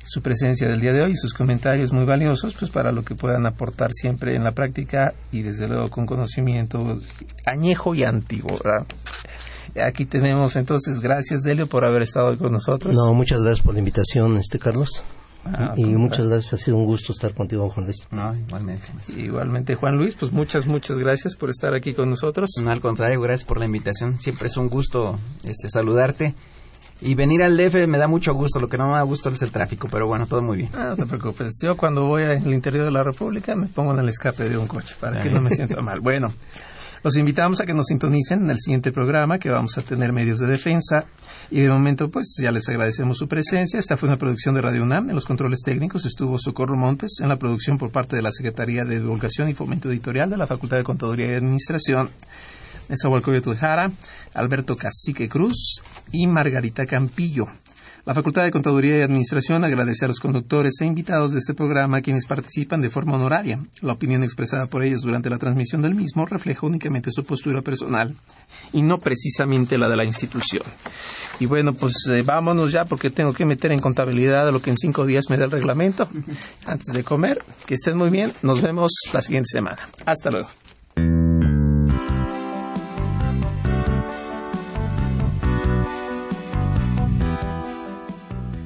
su presencia del día de hoy y sus comentarios muy valiosos, pues para lo que puedan aportar siempre en la práctica y desde luego con conocimiento añejo y antiguo, ¿verdad? Aquí tenemos entonces, gracias Delio por haber estado hoy con nosotros. No, muchas gracias por la invitación, este Carlos. Ah, y pues, muchas gracias, ha sido un gusto estar contigo, Juan Luis. No, igualmente. Igualmente, Juan Luis, pues muchas, muchas gracias por estar aquí con nosotros. No, al contrario, gracias por la invitación. Siempre es un gusto este, saludarte. Y venir al DF me da mucho gusto. Lo que no me da gusto es el tráfico, pero bueno, todo muy bien. Ah, no te preocupes. Yo cuando voy al interior de la República me pongo en el escape de un coche para que no me sienta mal. Bueno, los invitamos a que nos sintonicen en el siguiente programa que vamos a tener medios de defensa. Y de momento, pues ya les agradecemos su presencia. Esta fue una producción de Radio UNAM. En los controles técnicos estuvo Socorro Montes. En la producción por parte de la Secretaría de Divulgación y Fomento Editorial de la Facultad de Contaduría y Administración. Nezahualcóyotl Jara, Alberto Cacique Cruz y Margarita Campillo. La Facultad de Contaduría y Administración agradece a los conductores e invitados de este programa quienes participan de forma honoraria. La opinión expresada por ellos durante la transmisión del mismo refleja únicamente su postura personal y no precisamente la de la institución. Y bueno, pues eh, vámonos ya porque tengo que meter en contabilidad lo que en cinco días me da el reglamento antes de comer. Que estén muy bien. Nos vemos la siguiente semana. Hasta luego.